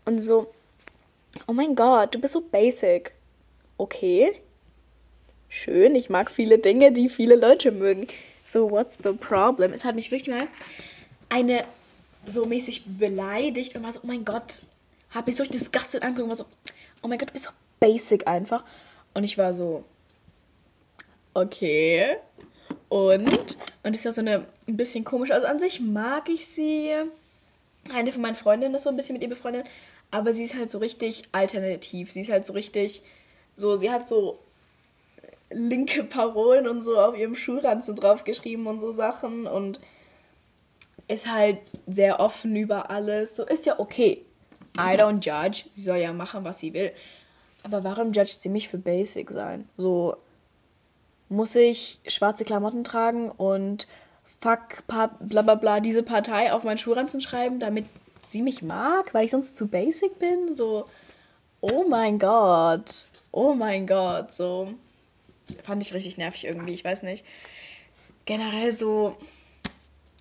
und so, oh mein Gott, du bist so basic. Okay. Schön, ich mag viele Dinge, die viele Leute mögen. So, what's the problem? Es hat mich wirklich mal eine so mäßig beleidigt und war so, oh mein Gott, hab mich so richtig disgusted angeguckt und war so, oh mein Gott, du bist so basic einfach. Und ich war so, okay. Und, und es war so eine ein bisschen komisch. Also an sich mag ich sie. Eine von meinen Freundinnen ist so ein bisschen mit ihr befreundet. Aber sie ist halt so richtig alternativ. Sie ist halt so richtig. So, sie hat so linke Parolen und so auf ihrem Schulranzen draufgeschrieben und so Sachen. Und ist halt sehr offen über alles. So ist ja okay. I don't judge. Sie soll ja machen, was sie will. Aber warum judgt sie mich für basic sein? So, muss ich schwarze Klamotten tragen und fuck, bla bla bla, diese Partei auf meinen Schulranzen schreiben, damit sie mich mag, weil ich sonst zu basic bin? So, oh mein Gott, oh mein Gott, so. Fand ich richtig nervig irgendwie, ich weiß nicht. Generell so,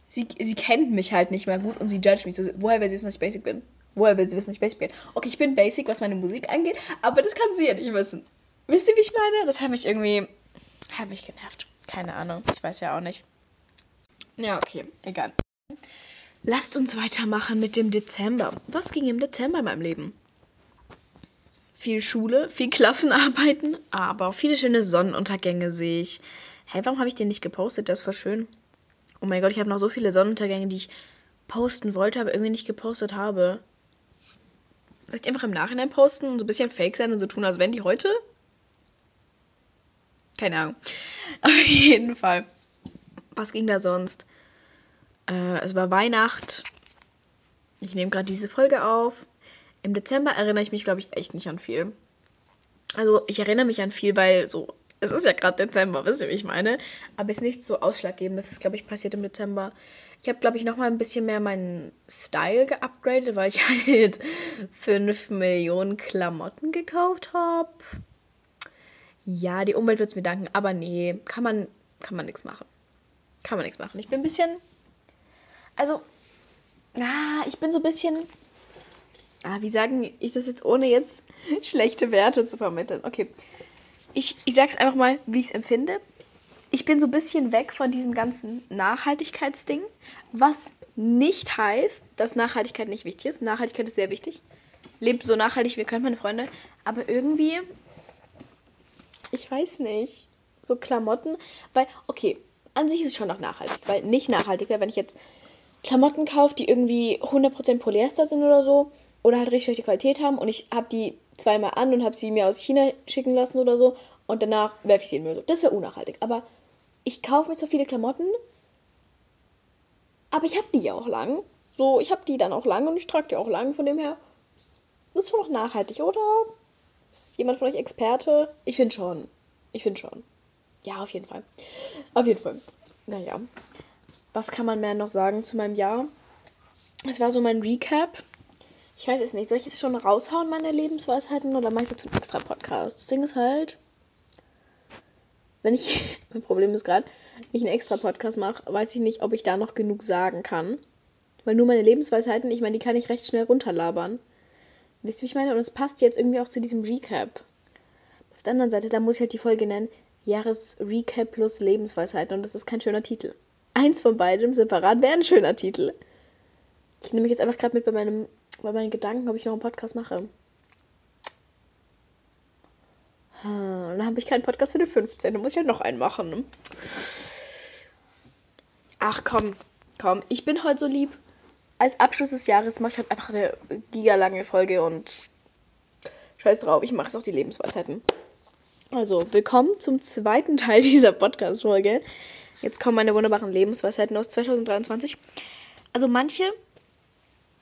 sie, sie kennt mich halt nicht mehr gut und sie judgt mich so. Woher will sie wissen, dass ich basic bin? Woher will sie wissen, dass ich basic bin? Okay, ich bin basic, was meine Musik angeht, aber das kann sie ja nicht wissen. Wisst ihr, wie ich meine? Das hat mich irgendwie hat mich genervt. Keine Ahnung. Ich weiß ja auch nicht. Ja, okay. Egal. Lasst uns weitermachen mit dem Dezember. Was ging im Dezember in meinem Leben? Viel Schule, viel Klassenarbeiten, aber viele schöne Sonnenuntergänge sehe ich. Hä, hey, warum habe ich den nicht gepostet? Das war schön. Oh mein Gott, ich habe noch so viele Sonnenuntergänge, die ich posten wollte, aber irgendwie nicht gepostet habe. Soll ich die einfach im Nachhinein posten und so ein bisschen fake sein und so tun, als wenn die heute? Keine Ahnung. Auf jeden Fall. Was ging da sonst? Äh, es war Weihnacht. Ich nehme gerade diese Folge auf. Im Dezember erinnere ich mich, glaube ich, echt nicht an viel. Also, ich erinnere mich an viel, weil so, es ist ja gerade Dezember, wisst ihr, wie ich meine? Aber es ist nicht so ausschlaggebend. Das ist, glaube ich, passiert im Dezember. Ich habe, glaube ich, nochmal ein bisschen mehr meinen Style geupgradet, weil ich halt 5 Millionen Klamotten gekauft habe. Ja, die Umwelt wird es mir danken, aber nee, kann man, kann man nichts machen. Kann man nichts machen. Ich bin ein bisschen. Also, ah, ich bin so ein bisschen. Ah, wie sagen ich das jetzt, ohne jetzt schlechte Werte zu vermitteln? Okay. Ich, ich sag's einfach mal, wie ich es empfinde. Ich bin so ein bisschen weg von diesem ganzen Nachhaltigkeitsding, was nicht heißt, dass Nachhaltigkeit nicht wichtig ist. Nachhaltigkeit ist sehr wichtig. Lebt so nachhaltig wie können, meine Freunde. Aber irgendwie ich weiß nicht, so Klamotten, weil, okay, an sich ist es schon noch nachhaltig, weil nicht nachhaltig wäre, wenn ich jetzt Klamotten kaufe, die irgendwie 100% Polyester sind oder so, oder halt richtig schlechte Qualität haben und ich habe die zweimal an und habe sie mir aus China schicken lassen oder so und danach werfe ich sie in den Müll. Das wäre unnachhaltig. Aber ich kaufe mir so viele Klamotten, aber ich habe die ja auch lang. So, ich habe die dann auch lang und ich trage die auch lang, von dem her. Das ist schon noch nachhaltig, oder? Ist jemand von euch Experte? Ich finde schon. Ich finde schon. Ja, auf jeden Fall. Auf jeden Fall. Naja. Was kann man mehr noch sagen zu meinem Jahr? Es war so mein Recap. Ich weiß es nicht. Soll ich jetzt schon raushauen, meine Lebensweisheiten, oder mache ich jetzt einen extra Podcast? Das Ding ist halt, wenn ich, mein Problem ist gerade, wenn ich einen extra Podcast mache, weiß ich nicht, ob ich da noch genug sagen kann. Weil nur meine Lebensweisheiten, ich meine, die kann ich recht schnell runterlabern. Wisst ihr, wie ich meine? Und es passt jetzt irgendwie auch zu diesem Recap. Auf der anderen Seite, da muss ich halt die Folge nennen, Jahresrecap plus Lebensweisheiten. Und das ist kein schöner Titel. Eins von beidem separat wäre ein schöner Titel. Ich nehme mich jetzt einfach gerade mit bei meinem, bei meinen Gedanken, ob ich noch einen Podcast mache. Hm, dann habe ich keinen Podcast für die 15. Dann muss ich halt noch einen machen. Ach komm, komm. Ich bin heute so lieb. Als Abschluss des Jahres mache ich halt einfach eine gigalange Folge und scheiß drauf, ich mache es auch die Lebensweisheiten. Also, willkommen zum zweiten Teil dieser Podcast-Folge. Jetzt kommen meine wunderbaren Lebensweisheiten aus 2023. Also manche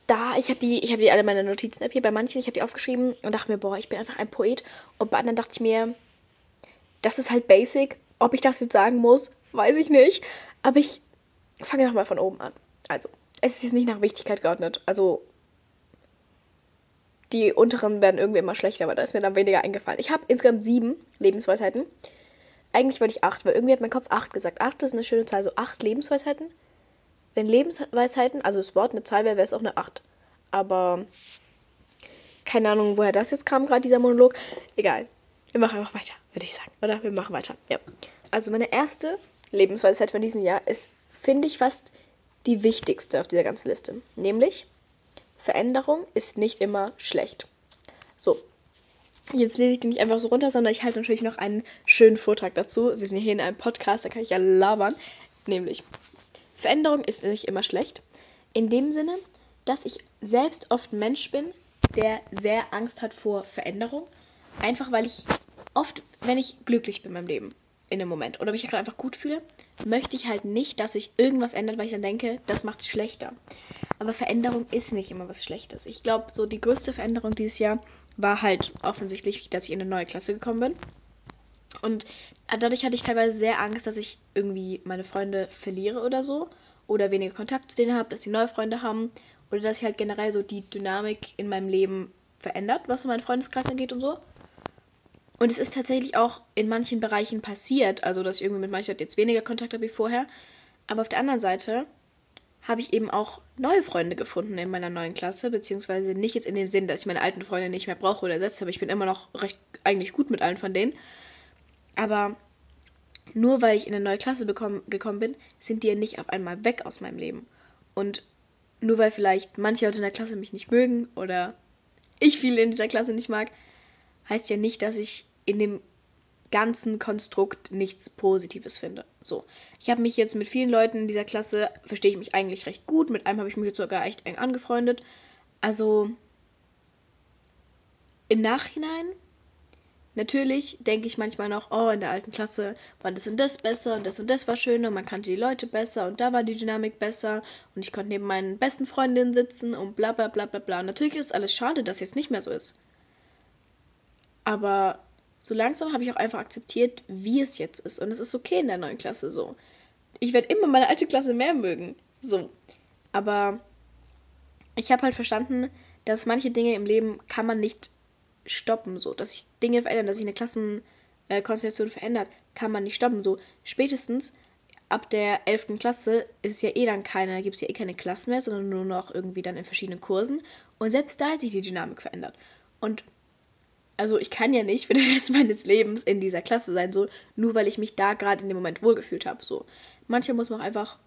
da, ich habe die, ich habe die alle meine Notizen-App hier, bei manchen, ich habe die aufgeschrieben und dachte mir, boah, ich bin einfach ein Poet. Und bei anderen dachte ich mir, das ist halt basic. Ob ich das jetzt sagen muss, weiß ich nicht. Aber ich fange einfach mal von oben an. Also, es ist jetzt nicht nach Wichtigkeit geordnet. Also, die unteren werden irgendwie immer schlechter, aber da ist mir dann weniger eingefallen. Ich habe insgesamt sieben Lebensweisheiten. Eigentlich wollte ich acht, weil irgendwie hat mein Kopf acht gesagt. Acht ist eine schöne Zahl, so acht Lebensweisheiten. Wenn Lebensweisheiten, also das Wort eine Zahl wäre, wäre es auch eine 8. Aber keine Ahnung, woher das jetzt kam, gerade dieser Monolog. Egal. Wir machen einfach weiter, würde ich sagen. Oder wir machen weiter. Ja. Also meine erste Lebensweisheit von diesem Jahr ist, finde ich, fast die wichtigste auf dieser ganzen Liste. Nämlich, Veränderung ist nicht immer schlecht. So. Jetzt lese ich die nicht einfach so runter, sondern ich halte natürlich noch einen schönen Vortrag dazu. Wir sind hier in einem Podcast, da kann ich ja labern. Nämlich, Veränderung ist nicht immer schlecht. In dem Sinne, dass ich selbst oft Mensch bin, der sehr Angst hat vor Veränderung. Einfach weil ich oft, wenn ich glücklich bin in meinem Leben, in dem Moment, oder mich gerade einfach gut fühle, möchte ich halt nicht, dass sich irgendwas ändert, weil ich dann denke, das macht es schlechter. Aber Veränderung ist nicht immer was Schlechtes. Ich glaube, so die größte Veränderung dieses Jahr war halt offensichtlich, dass ich in eine neue Klasse gekommen bin. Und dadurch hatte ich teilweise sehr Angst, dass ich irgendwie meine Freunde verliere oder so. Oder weniger Kontakt zu denen habe, dass sie neue Freunde haben. Oder dass sich halt generell so die Dynamik in meinem Leben verändert, was so meinen Freundeskreis angeht und so. Und es ist tatsächlich auch in manchen Bereichen passiert, also dass ich irgendwie mit manchen jetzt weniger Kontakt habe wie vorher. Aber auf der anderen Seite habe ich eben auch neue Freunde gefunden in meiner neuen Klasse, beziehungsweise nicht jetzt in dem Sinn, dass ich meine alten Freunde nicht mehr brauche oder ersetzt habe. Ich bin immer noch recht eigentlich gut mit allen von denen. Aber nur weil ich in eine neue Klasse bekommen, gekommen bin, sind die ja nicht auf einmal weg aus meinem Leben. Und nur weil vielleicht manche Leute in der Klasse mich nicht mögen oder ich viele in dieser Klasse nicht mag, heißt ja nicht, dass ich in dem ganzen Konstrukt nichts Positives finde. So, ich habe mich jetzt mit vielen Leuten in dieser Klasse, verstehe ich mich eigentlich recht gut. Mit einem habe ich mich jetzt sogar echt eng angefreundet. Also im Nachhinein Natürlich denke ich manchmal noch, oh, in der alten Klasse war das und das besser und das und das war schöner, man kannte die Leute besser und da war die Dynamik besser und ich konnte neben meinen besten Freundinnen sitzen und bla bla bla bla bla. Natürlich ist alles schade, dass jetzt nicht mehr so ist. Aber so langsam habe ich auch einfach akzeptiert, wie es jetzt ist. Und es ist okay in der neuen Klasse so. Ich werde immer meine alte Klasse mehr mögen. So. Aber ich habe halt verstanden, dass manche Dinge im Leben kann man nicht stoppen, so, dass sich Dinge verändern, dass sich eine Klassenkonstellation verändert, kann man nicht stoppen, so. Spätestens ab der 11. Klasse ist ja eh dann keine, gibt es ja eh keine Klassen mehr, sondern nur noch irgendwie dann in verschiedenen Kursen. Und selbst da hat sich die Dynamik verändert. Und also ich kann ja nicht für den Rest meines Lebens in dieser Klasse sein, so, nur weil ich mich da gerade in dem Moment wohlgefühlt habe. So. Manchmal muss man auch einfach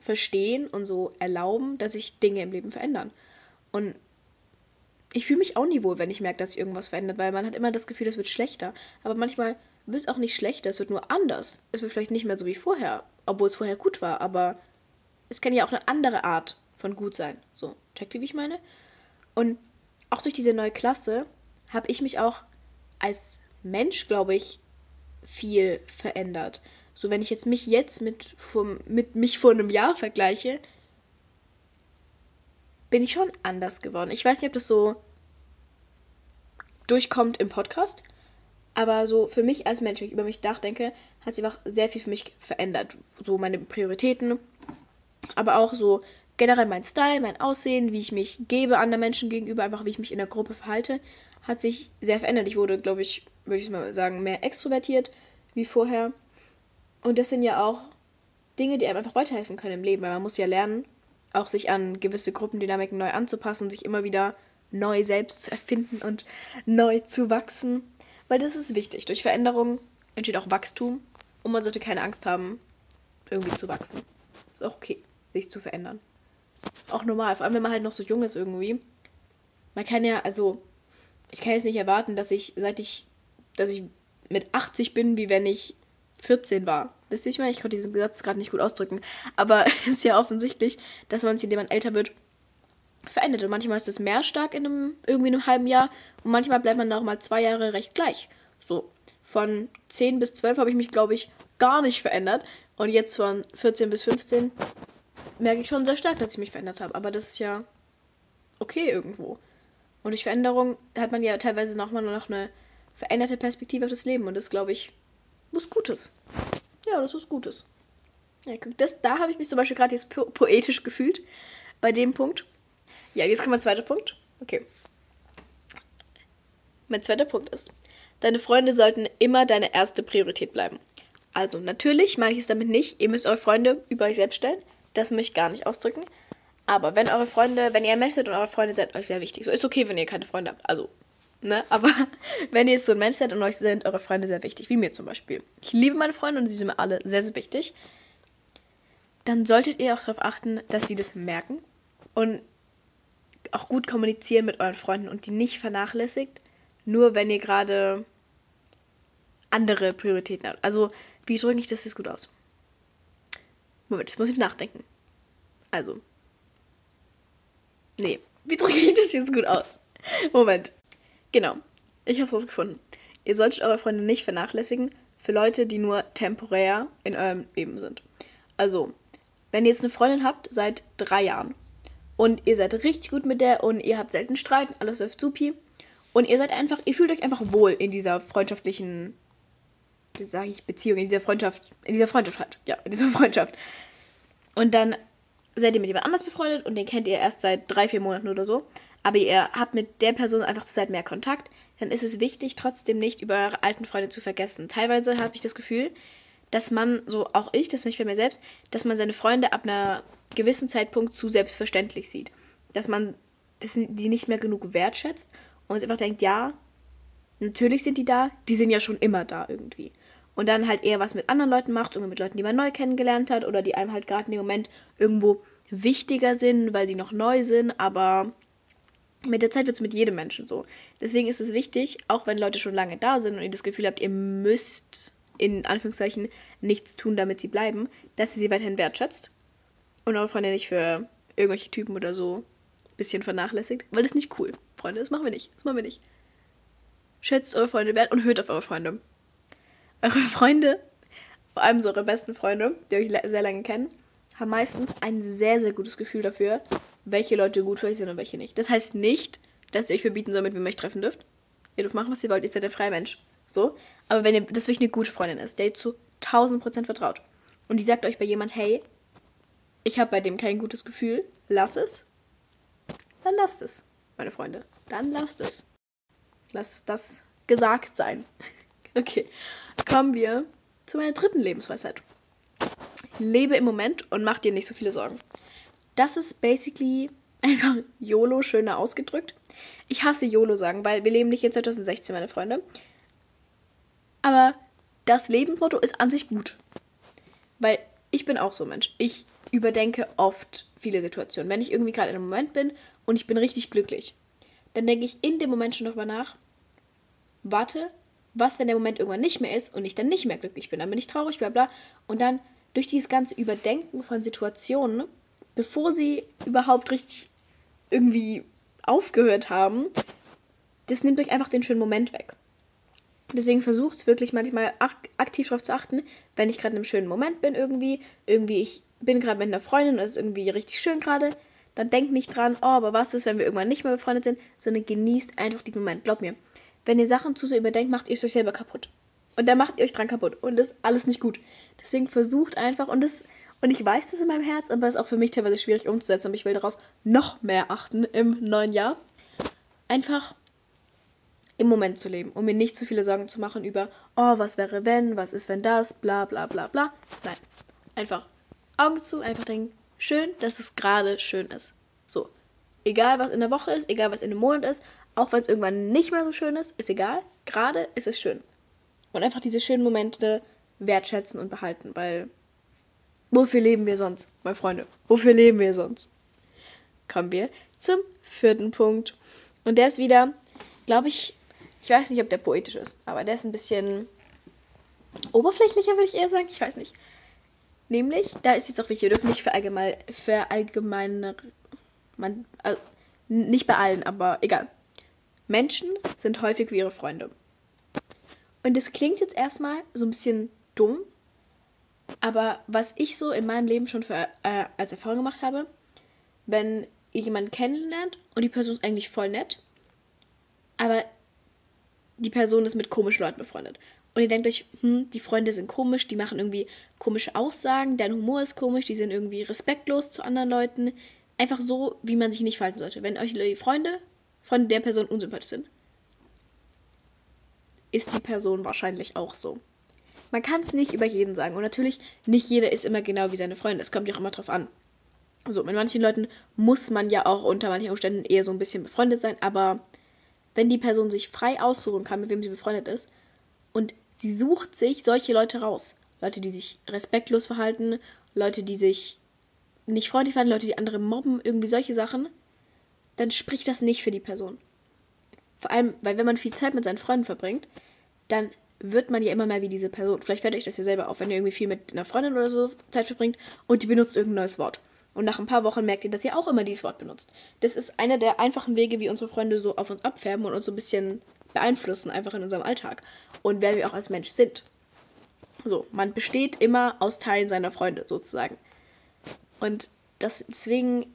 verstehen und so erlauben, dass sich Dinge im Leben verändern. Und ich fühle mich auch nie wohl, wenn ich merke, dass sich irgendwas verändert, weil man hat immer das Gefühl, es wird schlechter. Aber manchmal wird es auch nicht schlechter, es wird nur anders. Es wird vielleicht nicht mehr so wie vorher, obwohl es vorher gut war, aber es kann ja auch eine andere Art von gut sein. So, checkt ihr, wie ich meine? Und auch durch diese neue Klasse habe ich mich auch als Mensch, glaube ich, viel verändert. So, wenn ich jetzt mich jetzt mit, vom, mit mich vor einem Jahr vergleiche, bin ich schon anders geworden. Ich weiß nicht, ob das so durchkommt im Podcast. Aber so für mich als Mensch, wenn ich über mich nachdenke, hat sich einfach sehr viel für mich verändert. So meine Prioritäten, aber auch so generell mein Style, mein Aussehen, wie ich mich gebe anderen Menschen gegenüber, einfach wie ich mich in der Gruppe verhalte, hat sich sehr verändert. Ich wurde, glaube ich, würde ich mal sagen, mehr extrovertiert wie vorher. Und das sind ja auch Dinge, die einem einfach weiterhelfen können im Leben, weil man muss ja lernen, auch sich an gewisse Gruppendynamiken neu anzupassen und sich immer wieder neu selbst zu erfinden und neu zu wachsen. Weil das ist wichtig. Durch Veränderung entsteht auch Wachstum und man sollte keine Angst haben, irgendwie zu wachsen. Ist auch okay, sich zu verändern. Ist auch normal, vor allem wenn man halt noch so jung ist irgendwie. Man kann ja, also, ich kann jetzt nicht erwarten, dass ich, seit ich, dass ich mit 80 bin, wie wenn ich 14 war. Wisst ihr, ich meine, ich konnte diesen Satz gerade nicht gut ausdrücken. Aber es ist ja offensichtlich, dass man sich, indem man älter wird, verändert. Und manchmal ist das mehr stark in einem, irgendwie in einem halben Jahr. Und manchmal bleibt man auch mal zwei Jahre recht gleich. So, von 10 bis 12 habe ich mich, glaube ich, gar nicht verändert. Und jetzt von 14 bis 15 merke ich schon sehr stark, dass ich mich verändert habe. Aber das ist ja okay irgendwo. Und durch Veränderung hat man ja teilweise nochmal nur noch eine veränderte Perspektive auf das Leben. Und das, glaube ich, was Gutes. Ja, das ist Gutes. Ja, guck, das, da habe ich mich zum Beispiel gerade jetzt po poetisch gefühlt. Bei dem Punkt. Ja, jetzt kommt mein zweiter Punkt. Okay. Mein zweiter Punkt ist, deine Freunde sollten immer deine erste Priorität bleiben. Also natürlich meine ich es damit nicht, ihr müsst eure Freunde über euch selbst stellen. Das möchte ich gar nicht ausdrücken. Aber wenn eure Freunde, wenn ihr ein Mensch seid und eure Freunde seid euch sehr wichtig. So ist okay, wenn ihr keine Freunde habt. Also Ne? Aber wenn ihr so ein Mensch seid und euch sind eure Freunde sehr wichtig, wie mir zum Beispiel. Ich liebe meine Freunde und sie sind mir alle sehr, sehr wichtig. Dann solltet ihr auch darauf achten, dass die das merken und auch gut kommunizieren mit euren Freunden und die nicht vernachlässigt, nur wenn ihr gerade andere Prioritäten habt. Also, wie drücke ich das jetzt gut aus? Moment, jetzt muss ich nachdenken. Also. Nee, wie drücke ich das jetzt gut aus? Moment. Genau, ich habe es rausgefunden. Ihr solltet eure Freunde nicht vernachlässigen für Leute, die nur temporär in eurem Leben sind. Also, wenn ihr jetzt eine Freundin habt seit drei Jahren und ihr seid richtig gut mit der und ihr habt selten Streit, alles läuft supi und ihr seid einfach, ihr fühlt euch einfach wohl in dieser freundschaftlichen, wie sage ich, Beziehung, in dieser Freundschaft, in dieser Freundschaft halt, ja, in dieser Freundschaft. Und dann seid ihr mit jemand anders befreundet und den kennt ihr erst seit drei, vier Monaten oder so aber ihr habt mit der Person einfach zurzeit mehr Kontakt, dann ist es wichtig, trotzdem nicht über eure alten Freunde zu vergessen. Teilweise habe ich das Gefühl, dass man, so auch ich, das ich bei mir selbst, dass man seine Freunde ab einer gewissen Zeitpunkt zu selbstverständlich sieht. Dass man das, die nicht mehr genug wertschätzt und einfach denkt, ja, natürlich sind die da, die sind ja schon immer da irgendwie. Und dann halt eher was mit anderen Leuten macht, irgendwie mit Leuten, die man neu kennengelernt hat oder die einem halt gerade in dem Moment irgendwo wichtiger sind, weil sie noch neu sind, aber mit der Zeit wird es mit jedem Menschen so. Deswegen ist es wichtig, auch wenn Leute schon lange da sind und ihr das Gefühl habt, ihr müsst in Anführungszeichen nichts tun, damit sie bleiben, dass ihr sie weiterhin wertschätzt und eure Freunde nicht für irgendwelche Typen oder so ein bisschen vernachlässigt, weil das ist nicht cool. Freunde, das machen wir nicht. Das machen wir nicht. Schätzt eure Freunde wert und hört auf eure Freunde. Eure Freunde, vor allem so eure besten Freunde, die euch sehr lange kennen, haben meistens ein sehr, sehr gutes Gefühl dafür, welche Leute gut für euch sind und welche nicht. Das heißt nicht, dass ihr euch verbieten sollt, mit wem ihr euch treffen dürft. Ihr dürft machen, was ihr wollt, ihr seid ein freier Mensch. So. Aber wenn ihr das wirklich eine gute Freundin ist, der ihr zu 1000% vertraut und die sagt euch bei jemand, hey, ich habe bei dem kein gutes Gefühl, lass es, dann lasst es, meine Freunde. Dann lasst es. Lasst das gesagt sein. Okay. Kommen wir zu meiner dritten Lebensweisheit. Lebe im Moment und mach dir nicht so viele Sorgen. Das ist basically einfach YOLO schöner ausgedrückt. Ich hasse YOLO sagen, weil wir leben nicht in 2016, meine Freunde. Aber das Lebensmotto ist an sich gut. Weil ich bin auch so ein Mensch. Ich überdenke oft viele Situationen. Wenn ich irgendwie gerade in einem Moment bin und ich bin richtig glücklich, dann denke ich in dem Moment schon darüber nach, warte, was, wenn der Moment irgendwann nicht mehr ist und ich dann nicht mehr glücklich bin? Dann bin ich traurig, bla bla. Und dann durch dieses ganze Überdenken von Situationen bevor sie überhaupt richtig irgendwie aufgehört haben, das nimmt euch einfach den schönen Moment weg. Deswegen versucht es wirklich manchmal ak aktiv darauf zu achten, wenn ich gerade in einem schönen Moment bin irgendwie, irgendwie ich bin gerade mit einer Freundin und es ist irgendwie richtig schön gerade, dann denkt nicht dran, oh, aber was ist, wenn wir irgendwann nicht mehr befreundet sind, sondern genießt einfach diesen Moment. Glaub mir, wenn ihr Sachen zu sehr überdenkt, macht ihr es euch selber kaputt. Und dann macht ihr euch dran kaputt. Und das ist alles nicht gut. Deswegen versucht einfach, und das, und ich weiß das in meinem Herz, aber es ist auch für mich teilweise schwierig umzusetzen, aber ich will darauf noch mehr achten im neuen Jahr. Einfach im Moment zu leben, um mir nicht zu viele Sorgen zu machen über, oh, was wäre wenn, was ist wenn das, bla bla bla bla. Nein. Einfach Augen zu, einfach denken, schön, dass es gerade schön ist. So. Egal was in der Woche ist, egal was in dem Monat ist, auch wenn es irgendwann nicht mehr so schön ist, ist egal. Gerade ist es schön. Und einfach diese schönen Momente wertschätzen und behalten, weil wofür leben wir sonst, meine Freunde? Wofür leben wir sonst? Kommen wir zum vierten Punkt. Und der ist wieder, glaube ich, ich weiß nicht, ob der poetisch ist, aber der ist ein bisschen oberflächlicher, würde ich eher sagen. Ich weiß nicht. Nämlich, da ist jetzt auch wichtig, wir dürfen nicht verallgemein, verallgemeiner, also nicht bei allen, aber egal. Menschen sind häufig wie ihre Freunde. Und das klingt jetzt erstmal so ein bisschen dumm, aber was ich so in meinem Leben schon für, äh, als Erfahrung gemacht habe, wenn ihr jemanden kennenlernt und die Person ist eigentlich voll nett, aber die Person ist mit komischen Leuten befreundet. Und ihr denkt euch, hm, die Freunde sind komisch, die machen irgendwie komische Aussagen, dein Humor ist komisch, die sind irgendwie respektlos zu anderen Leuten. Einfach so, wie man sich nicht verhalten sollte. Wenn euch die Freunde von der Person unsympathisch sind, ist die Person wahrscheinlich auch so. Man kann es nicht über jeden sagen. Und natürlich, nicht jeder ist immer genau wie seine Freunde. Es kommt ja auch immer drauf an. Also mit manchen Leuten muss man ja auch unter manchen Umständen eher so ein bisschen befreundet sein, aber wenn die Person sich frei aussuchen kann, mit wem sie befreundet ist, und sie sucht sich solche Leute raus. Leute, die sich respektlos verhalten, Leute, die sich nicht freundlich verhalten, Leute, die andere mobben, irgendwie solche Sachen, dann spricht das nicht für die Person. Vor allem, weil wenn man viel Zeit mit seinen Freunden verbringt, dann wird man ja immer mehr wie diese Person. Vielleicht fällt euch das ja selber auf, wenn ihr irgendwie viel mit einer Freundin oder so Zeit verbringt und die benutzt irgendein neues Wort. Und nach ein paar Wochen merkt ihr, dass ihr auch immer dieses Wort benutzt. Das ist einer der einfachen Wege, wie unsere Freunde so auf uns abfärben und uns so ein bisschen beeinflussen, einfach in unserem Alltag. Und wer wir auch als Mensch sind. So, man besteht immer aus Teilen seiner Freunde, sozusagen. Und das, deswegen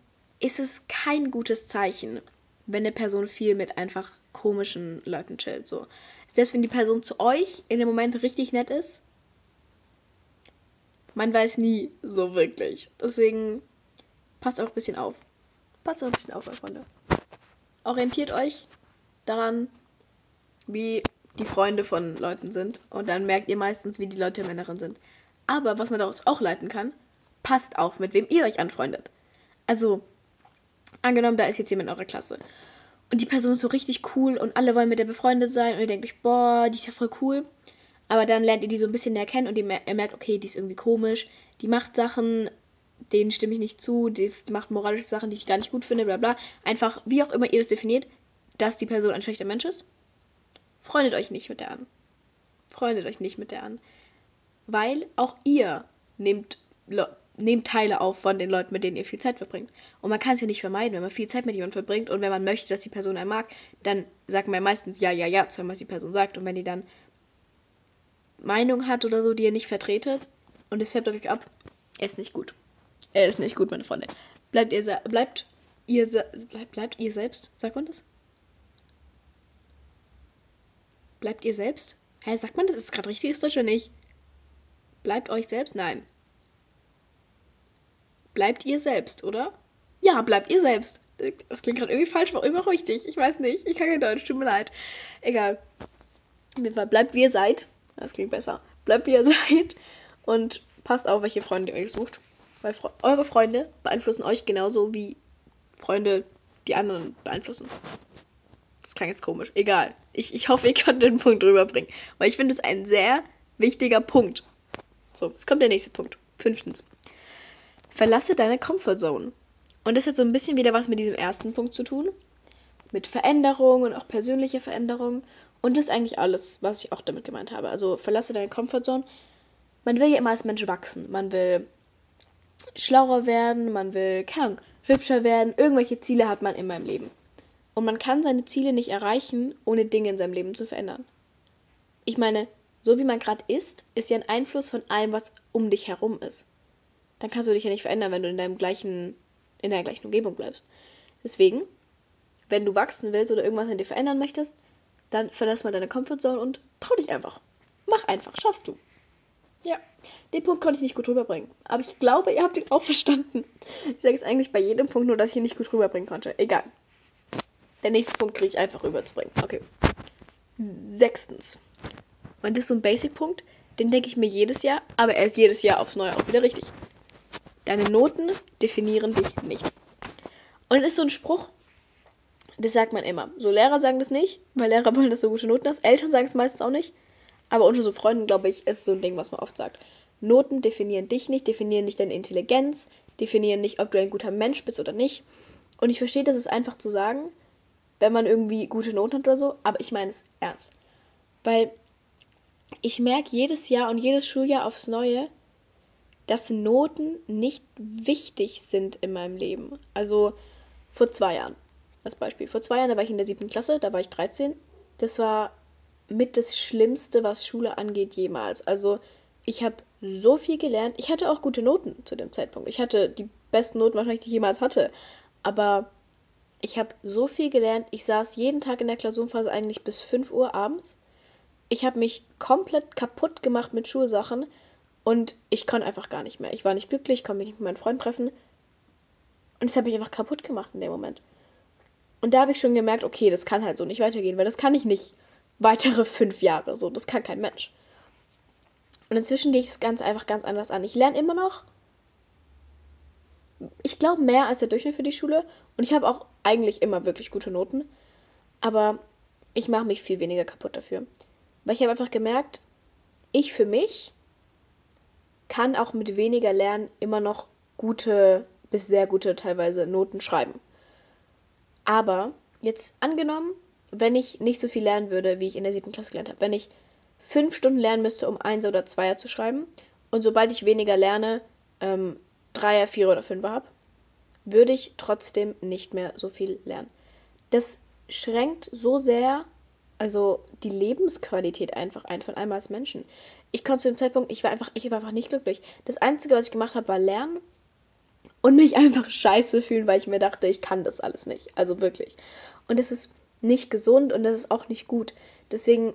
ist es kein gutes Zeichen, wenn eine Person viel mit einfach komischen Leuten chillt. So. Selbst wenn die Person zu euch in dem Moment richtig nett ist, man weiß nie so wirklich. Deswegen passt auch ein bisschen auf. Passt auch ein bisschen auf, meine Freunde. Orientiert euch daran, wie die Freunde von Leuten sind. Und dann merkt ihr meistens, wie die Leute im Inneren sind. Aber was man daraus auch leiten kann, passt auf, mit wem ihr euch anfreundet. Also, angenommen, da ist jetzt jemand in eurer Klasse. Und die Person ist so richtig cool und alle wollen mit der befreundet sein und ihr denkt euch, boah, die ist ja voll cool. Aber dann lernt ihr die so ein bisschen näher kennen und ihr merkt, okay, die ist irgendwie komisch, die macht Sachen, denen stimme ich nicht zu, die macht moralische Sachen, die ich gar nicht gut finde, bla bla. Einfach, wie auch immer ihr das definiert, dass die Person ein schlechter Mensch ist. Freundet euch nicht mit der an. Freundet euch nicht mit der an. Weil auch ihr nehmt, nehmt Teile auf von den Leuten, mit denen ihr viel Zeit verbringt. Und man kann es ja nicht vermeiden, wenn man viel Zeit mit jemandem verbringt und wenn man möchte, dass die Person einen mag, dann sagt man meistens ja, ja, ja zu dem, was die Person sagt. Und wenn die dann Meinung hat oder so, die ihr nicht vertretet und es färbt euch ab, er ist nicht gut. Er ist nicht gut, meine Freunde. Bleibt ihr, bleibt ihr, bleibt, bleibt ihr selbst, sagt man das? Bleibt ihr selbst? Hä, sagt man das? Ist gerade richtiges Deutsch oder nicht? Bleibt euch selbst? Nein. Bleibt ihr selbst, oder? Ja, bleibt ihr selbst. Das klingt gerade irgendwie falsch, aber immer richtig. Ich weiß nicht. Ich kann kein Deutsch, tut mir leid. Egal. Auf jeden Fall, bleibt wie ihr seid. Das klingt besser. Bleibt wie ihr seid und passt auf, welche Freunde ihr euch sucht. Weil eure Freunde beeinflussen euch genauso wie Freunde die anderen beeinflussen. Das klang jetzt komisch. Egal. Ich, ich hoffe, ihr könnt den Punkt rüberbringen. Weil ich finde es ein sehr wichtiger Punkt. So, jetzt kommt der nächste Punkt. Fünftens. Verlasse deine Comfortzone. Und das hat so ein bisschen wieder was mit diesem ersten Punkt zu tun. Mit Veränderung und auch persönliche Veränderung. Und das ist eigentlich alles, was ich auch damit gemeint habe. Also verlasse deine Comfortzone. Man will ja immer als Mensch wachsen. Man will schlauer werden, man will, keine hübscher werden. Irgendwelche Ziele hat man immer im Leben. Und man kann seine Ziele nicht erreichen, ohne Dinge in seinem Leben zu verändern. Ich meine, so wie man gerade ist, ist ja ein Einfluss von allem, was um dich herum ist. Dann kannst du dich ja nicht verändern, wenn du in deinem gleichen, in der gleichen Umgebung bleibst. Deswegen, wenn du wachsen willst oder irgendwas in dir verändern möchtest, dann verlass mal deine Comfortzone und trau dich einfach. Mach einfach, schaffst du. Ja, den Punkt konnte ich nicht gut rüberbringen. Aber ich glaube, ihr habt ihn auch verstanden. Ich sage es eigentlich bei jedem Punkt nur, dass ich ihn nicht gut rüberbringen konnte. Egal. Der nächste Punkt kriege ich einfach rüberzubringen. Okay. Sechstens. Und das ist so ein Basic-Punkt, den denke ich mir jedes Jahr, aber er ist jedes Jahr aufs Neue auch wieder richtig. Deine Noten definieren dich nicht. Und ist so ein Spruch, das sagt man immer. So Lehrer sagen das nicht, weil Lehrer wollen, dass du gute Noten hast. Eltern sagen es meistens auch nicht. Aber unter so Freunden, glaube ich, ist so ein Ding, was man oft sagt. Noten definieren dich nicht, definieren nicht deine Intelligenz, definieren nicht, ob du ein guter Mensch bist oder nicht. Und ich verstehe, das ist einfach zu sagen, wenn man irgendwie gute Noten hat oder so, aber ich meine es ernst. Weil ich merke jedes Jahr und jedes Schuljahr aufs Neue, dass Noten nicht wichtig sind in meinem Leben. Also vor zwei Jahren als Beispiel. Vor zwei Jahren, da war ich in der siebten Klasse, da war ich 13. Das war mit das Schlimmste, was Schule angeht, jemals. Also ich habe so viel gelernt. Ich hatte auch gute Noten zu dem Zeitpunkt. Ich hatte die besten Noten wahrscheinlich, die ich jemals hatte. Aber ich habe so viel gelernt. Ich saß jeden Tag in der Klausurenphase eigentlich bis 5 Uhr abends. Ich habe mich komplett kaputt gemacht mit Schulsachen und ich konnte einfach gar nicht mehr. Ich war nicht glücklich, konnte mich nicht mit meinen Freunden treffen. Und es hat mich einfach kaputt gemacht in dem Moment. Und da habe ich schon gemerkt, okay, das kann halt so nicht weitergehen, weil das kann ich nicht weitere fünf Jahre. So, das kann kein Mensch. Und inzwischen gehe ich es ganz einfach ganz anders an. Ich lerne immer noch, ich glaube, mehr als der Durchschnitt für die Schule. Und ich habe auch eigentlich immer wirklich gute Noten. Aber ich mache mich viel weniger kaputt dafür. Weil ich habe einfach gemerkt, ich für mich kann auch mit weniger Lernen immer noch gute bis sehr gute teilweise Noten schreiben. Aber jetzt angenommen, wenn ich nicht so viel lernen würde, wie ich in der siebten Klasse gelernt habe, wenn ich fünf Stunden lernen müsste, um Einser oder Zweier zu schreiben, und sobald ich weniger lerne, ähm, Dreier, Vierer oder Fünfer habe, würde ich trotzdem nicht mehr so viel lernen. Das schränkt so sehr, also die Lebensqualität einfach ein von einmal als Menschen. Ich konnte zu dem Zeitpunkt, ich war einfach, ich war einfach nicht glücklich. Das Einzige, was ich gemacht habe, war lernen und mich einfach scheiße fühlen, weil ich mir dachte, ich kann das alles nicht. Also wirklich. Und es ist nicht gesund und das ist auch nicht gut. Deswegen,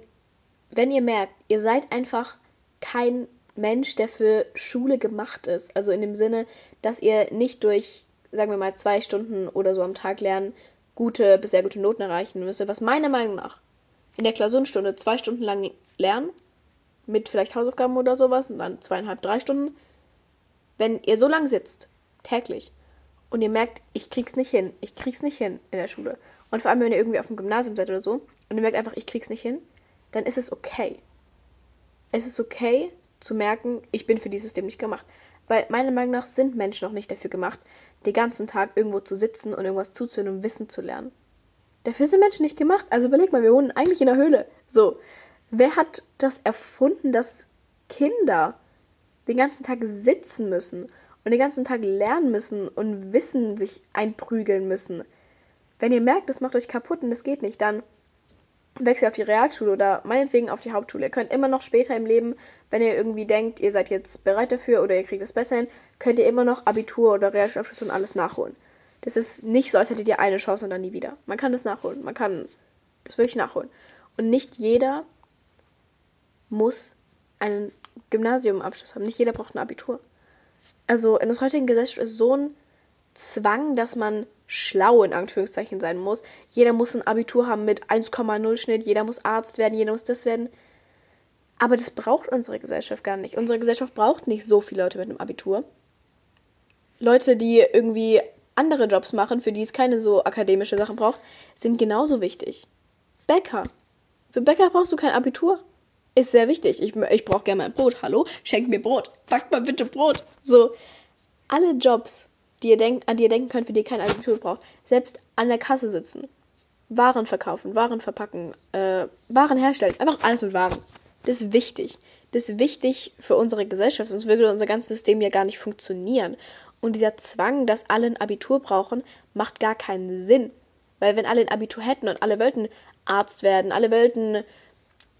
wenn ihr merkt, ihr seid einfach kein Mensch, der für Schule gemacht ist. Also in dem Sinne, dass ihr nicht durch, sagen wir mal, zwei Stunden oder so am Tag lernen, gute bis sehr gute Noten erreichen müsst. Was meiner Meinung nach in der Klausurenstunde zwei Stunden lang lernen, mit vielleicht Hausaufgaben oder sowas, und dann zweieinhalb, drei Stunden. Wenn ihr so lang sitzt täglich. Und ihr merkt, ich krieg's nicht hin, ich krieg's nicht hin in der Schule. Und vor allem, wenn ihr irgendwie auf dem Gymnasium seid oder so und ihr merkt einfach, ich krieg's nicht hin, dann ist es okay. Es ist okay zu merken, ich bin für dieses System nicht gemacht. Weil meiner Meinung nach sind Menschen noch nicht dafür gemacht, den ganzen Tag irgendwo zu sitzen und irgendwas zuzuhören und Wissen zu lernen. Dafür sind Menschen nicht gemacht. Also überleg mal, wir wohnen eigentlich in der Höhle. So, wer hat das erfunden, dass Kinder den ganzen Tag sitzen müssen und den ganzen Tag lernen müssen und Wissen sich einprügeln müssen. Wenn ihr merkt, das macht euch kaputt und das geht nicht, dann wechselt auf die Realschule oder meinetwegen auf die Hauptschule. Ihr könnt immer noch später im Leben, wenn ihr irgendwie denkt, ihr seid jetzt bereit dafür oder ihr kriegt es besser hin, könnt ihr immer noch Abitur oder Realschulabschluss und alles nachholen. Das ist nicht so, als hättet ihr eine Chance und dann nie wieder. Man kann das nachholen. Man kann das wirklich nachholen. Und nicht jeder muss einen Gymnasiumabschluss haben. Nicht jeder braucht ein Abitur also in der heutigen Gesellschaft ist so ein Zwang, dass man schlau in Anführungszeichen sein muss. Jeder muss ein Abitur haben mit 1,0 Schnitt, jeder muss Arzt werden, jeder muss das werden. Aber das braucht unsere Gesellschaft gar nicht. Unsere Gesellschaft braucht nicht so viele Leute mit einem Abitur. Leute, die irgendwie andere Jobs machen, für die es keine so akademische Sachen braucht, sind genauso wichtig. Bäcker. Für Bäcker brauchst du kein Abitur ist sehr wichtig. Ich, ich brauche gerne mein Brot. Hallo, schenkt mir Brot. Backt mal bitte Brot. So, alle Jobs, die ihr denkt, an die ihr denken könnt, für die ihr kein Abitur braucht, selbst an der Kasse sitzen, Waren verkaufen, Waren verpacken, äh, Waren herstellen, einfach alles mit Waren. Das ist wichtig. Das ist wichtig für unsere Gesellschaft, sonst würde unser ganzes System ja gar nicht funktionieren. Und dieser Zwang, dass alle ein Abitur brauchen, macht gar keinen Sinn. Weil wenn alle ein Abitur hätten und alle wollten Arzt werden, alle wollten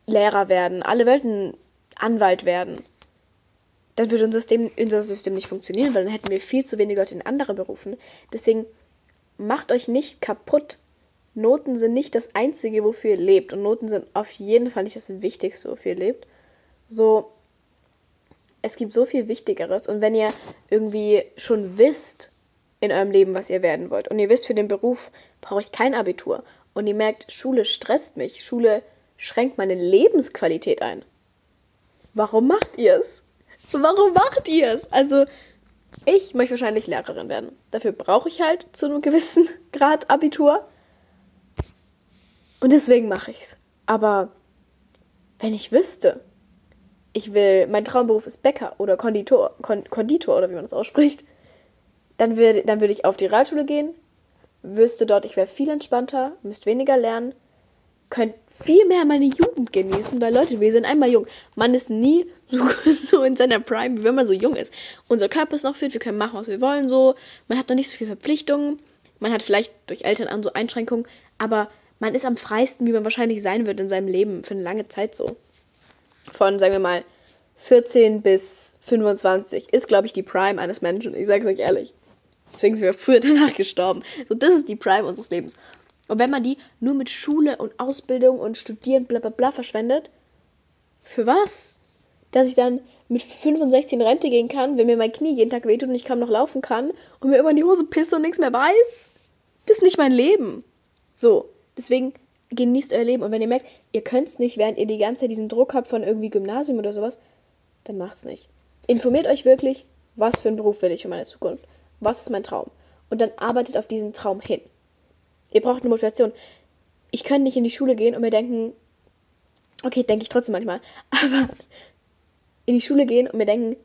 Lehrer werden, alle wollten Anwalt werden, dann würde unser System, unser System nicht funktionieren, weil dann hätten wir viel zu wenige Leute in andere Berufen. Deswegen macht euch nicht kaputt Noten sind nicht das Einzige, wofür ihr lebt. Und Noten sind auf jeden Fall nicht das Wichtigste, wofür ihr lebt. So, es gibt so viel Wichtigeres. Und wenn ihr irgendwie schon wisst in eurem Leben, was ihr werden wollt, und ihr wisst, für den Beruf brauche ich kein Abitur, und ihr merkt, Schule stresst mich, Schule schränkt meine Lebensqualität ein. Warum macht ihr es? Warum macht ihr es? Also, ich möchte wahrscheinlich Lehrerin werden. Dafür brauche ich halt zu einem gewissen Grad Abitur. Und deswegen mache ich es. Aber wenn ich wüsste, ich will, mein Traumberuf ist Bäcker oder Konditor, Kon Konditor oder wie man das ausspricht, dann würde dann würd ich auf die Realschule gehen, wüsste dort, ich wäre viel entspannter, müsste weniger lernen, könnte viel mehr meine Jugend genießen, weil Leute, wir sind einmal jung. Man ist nie so, so in seiner Prime, wie wenn man so jung ist. Unser Körper ist noch fit, wir können machen, was wir wollen, so. Man hat noch nicht so viele Verpflichtungen. Man hat vielleicht durch Eltern an so Einschränkungen, aber man ist am freisten, wie man wahrscheinlich sein wird in seinem Leben für eine lange Zeit so. Von, sagen wir mal, 14 bis 25 ist, glaube ich, die Prime eines Menschen. Ich sage es euch ehrlich. Deswegen sind wir früher danach gestorben. So, das ist die Prime unseres Lebens. Und wenn man die nur mit Schule und Ausbildung und Studieren bla bla bla verschwendet, für was? Dass ich dann mit 65 in Rente gehen kann, wenn mir mein Knie jeden Tag wehtut und ich kaum noch laufen kann und mir irgendwann die Hose pisse und nichts mehr weiß? Das ist nicht mein Leben. So, deswegen genießt euer Leben. Und wenn ihr merkt, ihr könnt es nicht, während ihr die ganze Zeit diesen Druck habt von irgendwie Gymnasium oder sowas, dann macht's nicht. Informiert euch wirklich, was für einen Beruf will ich für meine Zukunft. Was ist mein Traum? Und dann arbeitet auf diesen Traum hin. Ihr braucht eine Motivation. Ich kann nicht in die Schule gehen und mir denken, okay, denke ich trotzdem manchmal, aber in die Schule gehen und mir denken,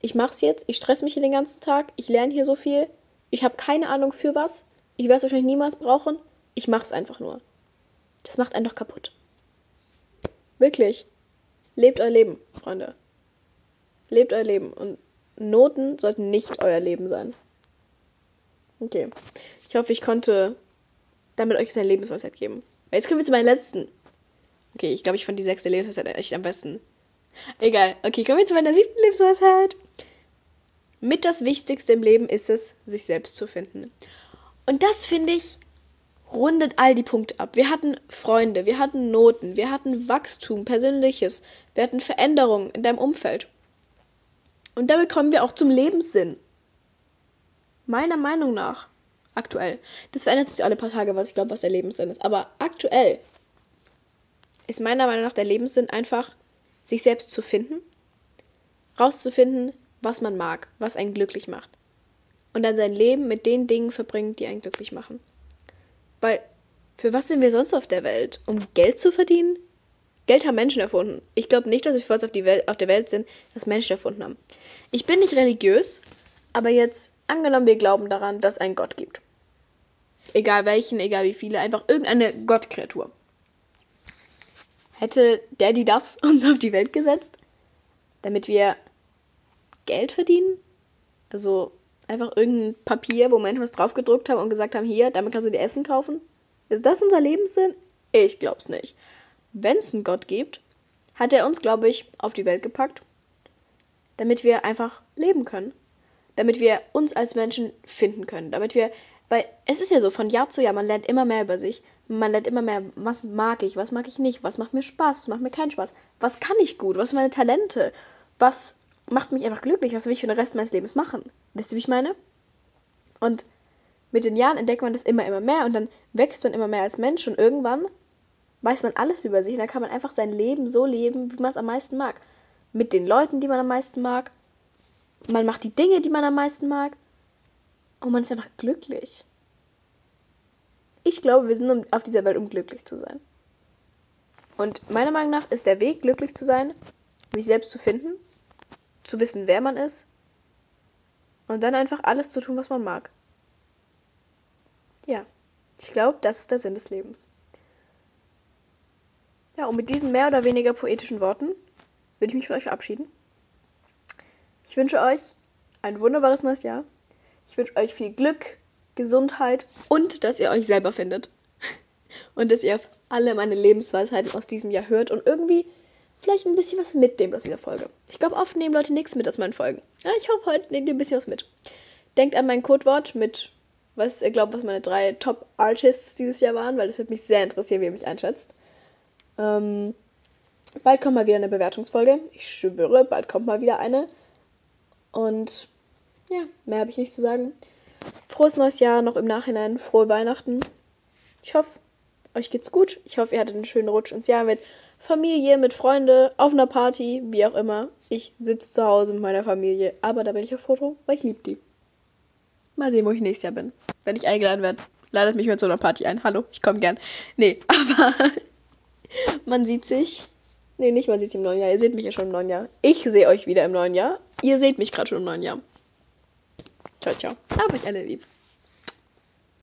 ich mach's jetzt, ich stress mich hier den ganzen Tag, ich lerne hier so viel, ich habe keine Ahnung für was, ich werde es wahrscheinlich niemals brauchen, ich mach's einfach nur. Das macht einen doch kaputt. Wirklich. Lebt euer Leben, Freunde. Lebt euer Leben und Noten sollten nicht euer Leben sein. Okay. Ich hoffe, ich konnte damit euch seine Lebensweisheit geben. Jetzt kommen wir zu meinen letzten. Okay, ich glaube, ich fand die sechste Lebensweisheit echt am besten. Egal. Okay, kommen wir zu meiner siebten Lebensweisheit. Mit das Wichtigste im Leben ist es, sich selbst zu finden. Und das finde ich rundet all die Punkte ab. Wir hatten Freunde, wir hatten Noten, wir hatten Wachstum, Persönliches, wir hatten Veränderungen in deinem Umfeld. Und damit kommen wir auch zum Lebenssinn. Meiner Meinung nach Aktuell. Das verändert sich alle paar Tage, was ich glaube, was der Lebenssinn ist. Aber aktuell ist meiner Meinung nach der Lebenssinn einfach, sich selbst zu finden, rauszufinden, was man mag, was einen glücklich macht. Und dann sein Leben mit den Dingen verbringen, die einen glücklich machen. Weil, für was sind wir sonst auf der Welt? Um Geld zu verdienen? Geld haben Menschen erfunden. Ich glaube nicht, dass wir für uns auf, Welt, auf der Welt sind, das Menschen erfunden haben. Ich bin nicht religiös, aber jetzt Angenommen, wir glauben daran, dass es einen Gott gibt. Egal welchen, egal wie viele, einfach irgendeine Gottkreatur. Hätte der, die das uns auf die Welt gesetzt, damit wir Geld verdienen? Also einfach irgendein Papier, wo Menschen was draufgedruckt haben und gesagt haben, hier, damit kannst du dir Essen kaufen? Ist das unser Lebenssinn? Ich glaub's nicht. Wenn es einen Gott gibt, hat er uns, glaube ich, auf die Welt gepackt, damit wir einfach leben können damit wir uns als Menschen finden können, damit wir, weil es ist ja so, von Jahr zu Jahr, man lernt immer mehr über sich, man lernt immer mehr, was mag ich, was mag ich nicht, was macht mir Spaß, was macht mir keinen Spaß, was kann ich gut, was sind meine Talente, was macht mich einfach glücklich, was will ich für den Rest meines Lebens machen. Wisst ihr, wie ich meine? Und mit den Jahren entdeckt man das immer, immer mehr und dann wächst man immer mehr als Mensch und irgendwann weiß man alles über sich und dann kann man einfach sein Leben so leben, wie man es am meisten mag. Mit den Leuten, die man am meisten mag, man macht die Dinge, die man am meisten mag. Und man ist einfach glücklich. Ich glaube, wir sind auf dieser Welt, um glücklich zu sein. Und meiner Meinung nach ist der Weg, glücklich zu sein, sich selbst zu finden, zu wissen, wer man ist und dann einfach alles zu tun, was man mag. Ja, ich glaube, das ist der Sinn des Lebens. Ja, und mit diesen mehr oder weniger poetischen Worten würde ich mich von euch verabschieden. Ich wünsche euch ein wunderbares neues Jahr. Ich wünsche euch viel Glück, Gesundheit und dass ihr euch selber findet. Und dass ihr alle meine Lebensweisheiten aus diesem Jahr hört und irgendwie vielleicht ein bisschen was mitnehmt aus dieser Folge. Ich glaube, oft nehmen Leute nichts mit aus meinen Folgen. Ja, ich hoffe, heute nehmt ihr ein bisschen was mit. Denkt an mein Codewort mit was ihr glaubt, was meine drei Top-Artists dieses Jahr waren, weil das würde mich sehr interessieren, wie ihr mich einschätzt. Ähm, bald kommt mal wieder eine Bewertungsfolge. Ich schwöre, bald kommt mal wieder eine. Und ja, mehr habe ich nicht zu sagen. Frohes neues Jahr, noch im Nachhinein frohe Weihnachten. Ich hoffe, euch geht's gut. Ich hoffe, ihr hattet einen schönen Rutsch ins Jahr mit Familie, mit Freunde, auf einer Party, wie auch immer. Ich sitze zu Hause mit meiner Familie, aber da bin ich auf Foto, weil ich liebe die. Mal sehen, wo ich nächstes Jahr bin. Wenn ich eingeladen werde, ladet mich mit so einer Party ein. Hallo, ich komme gern. Nee, aber man sieht sich. Nee, nicht man sieht sich im neuen Jahr. Ihr seht mich ja schon im neuen Jahr. Ich sehe euch wieder im neuen Jahr. Ihr seht mich gerade schon im neuen Jahr. Ciao, ciao. Hab euch alle lieb.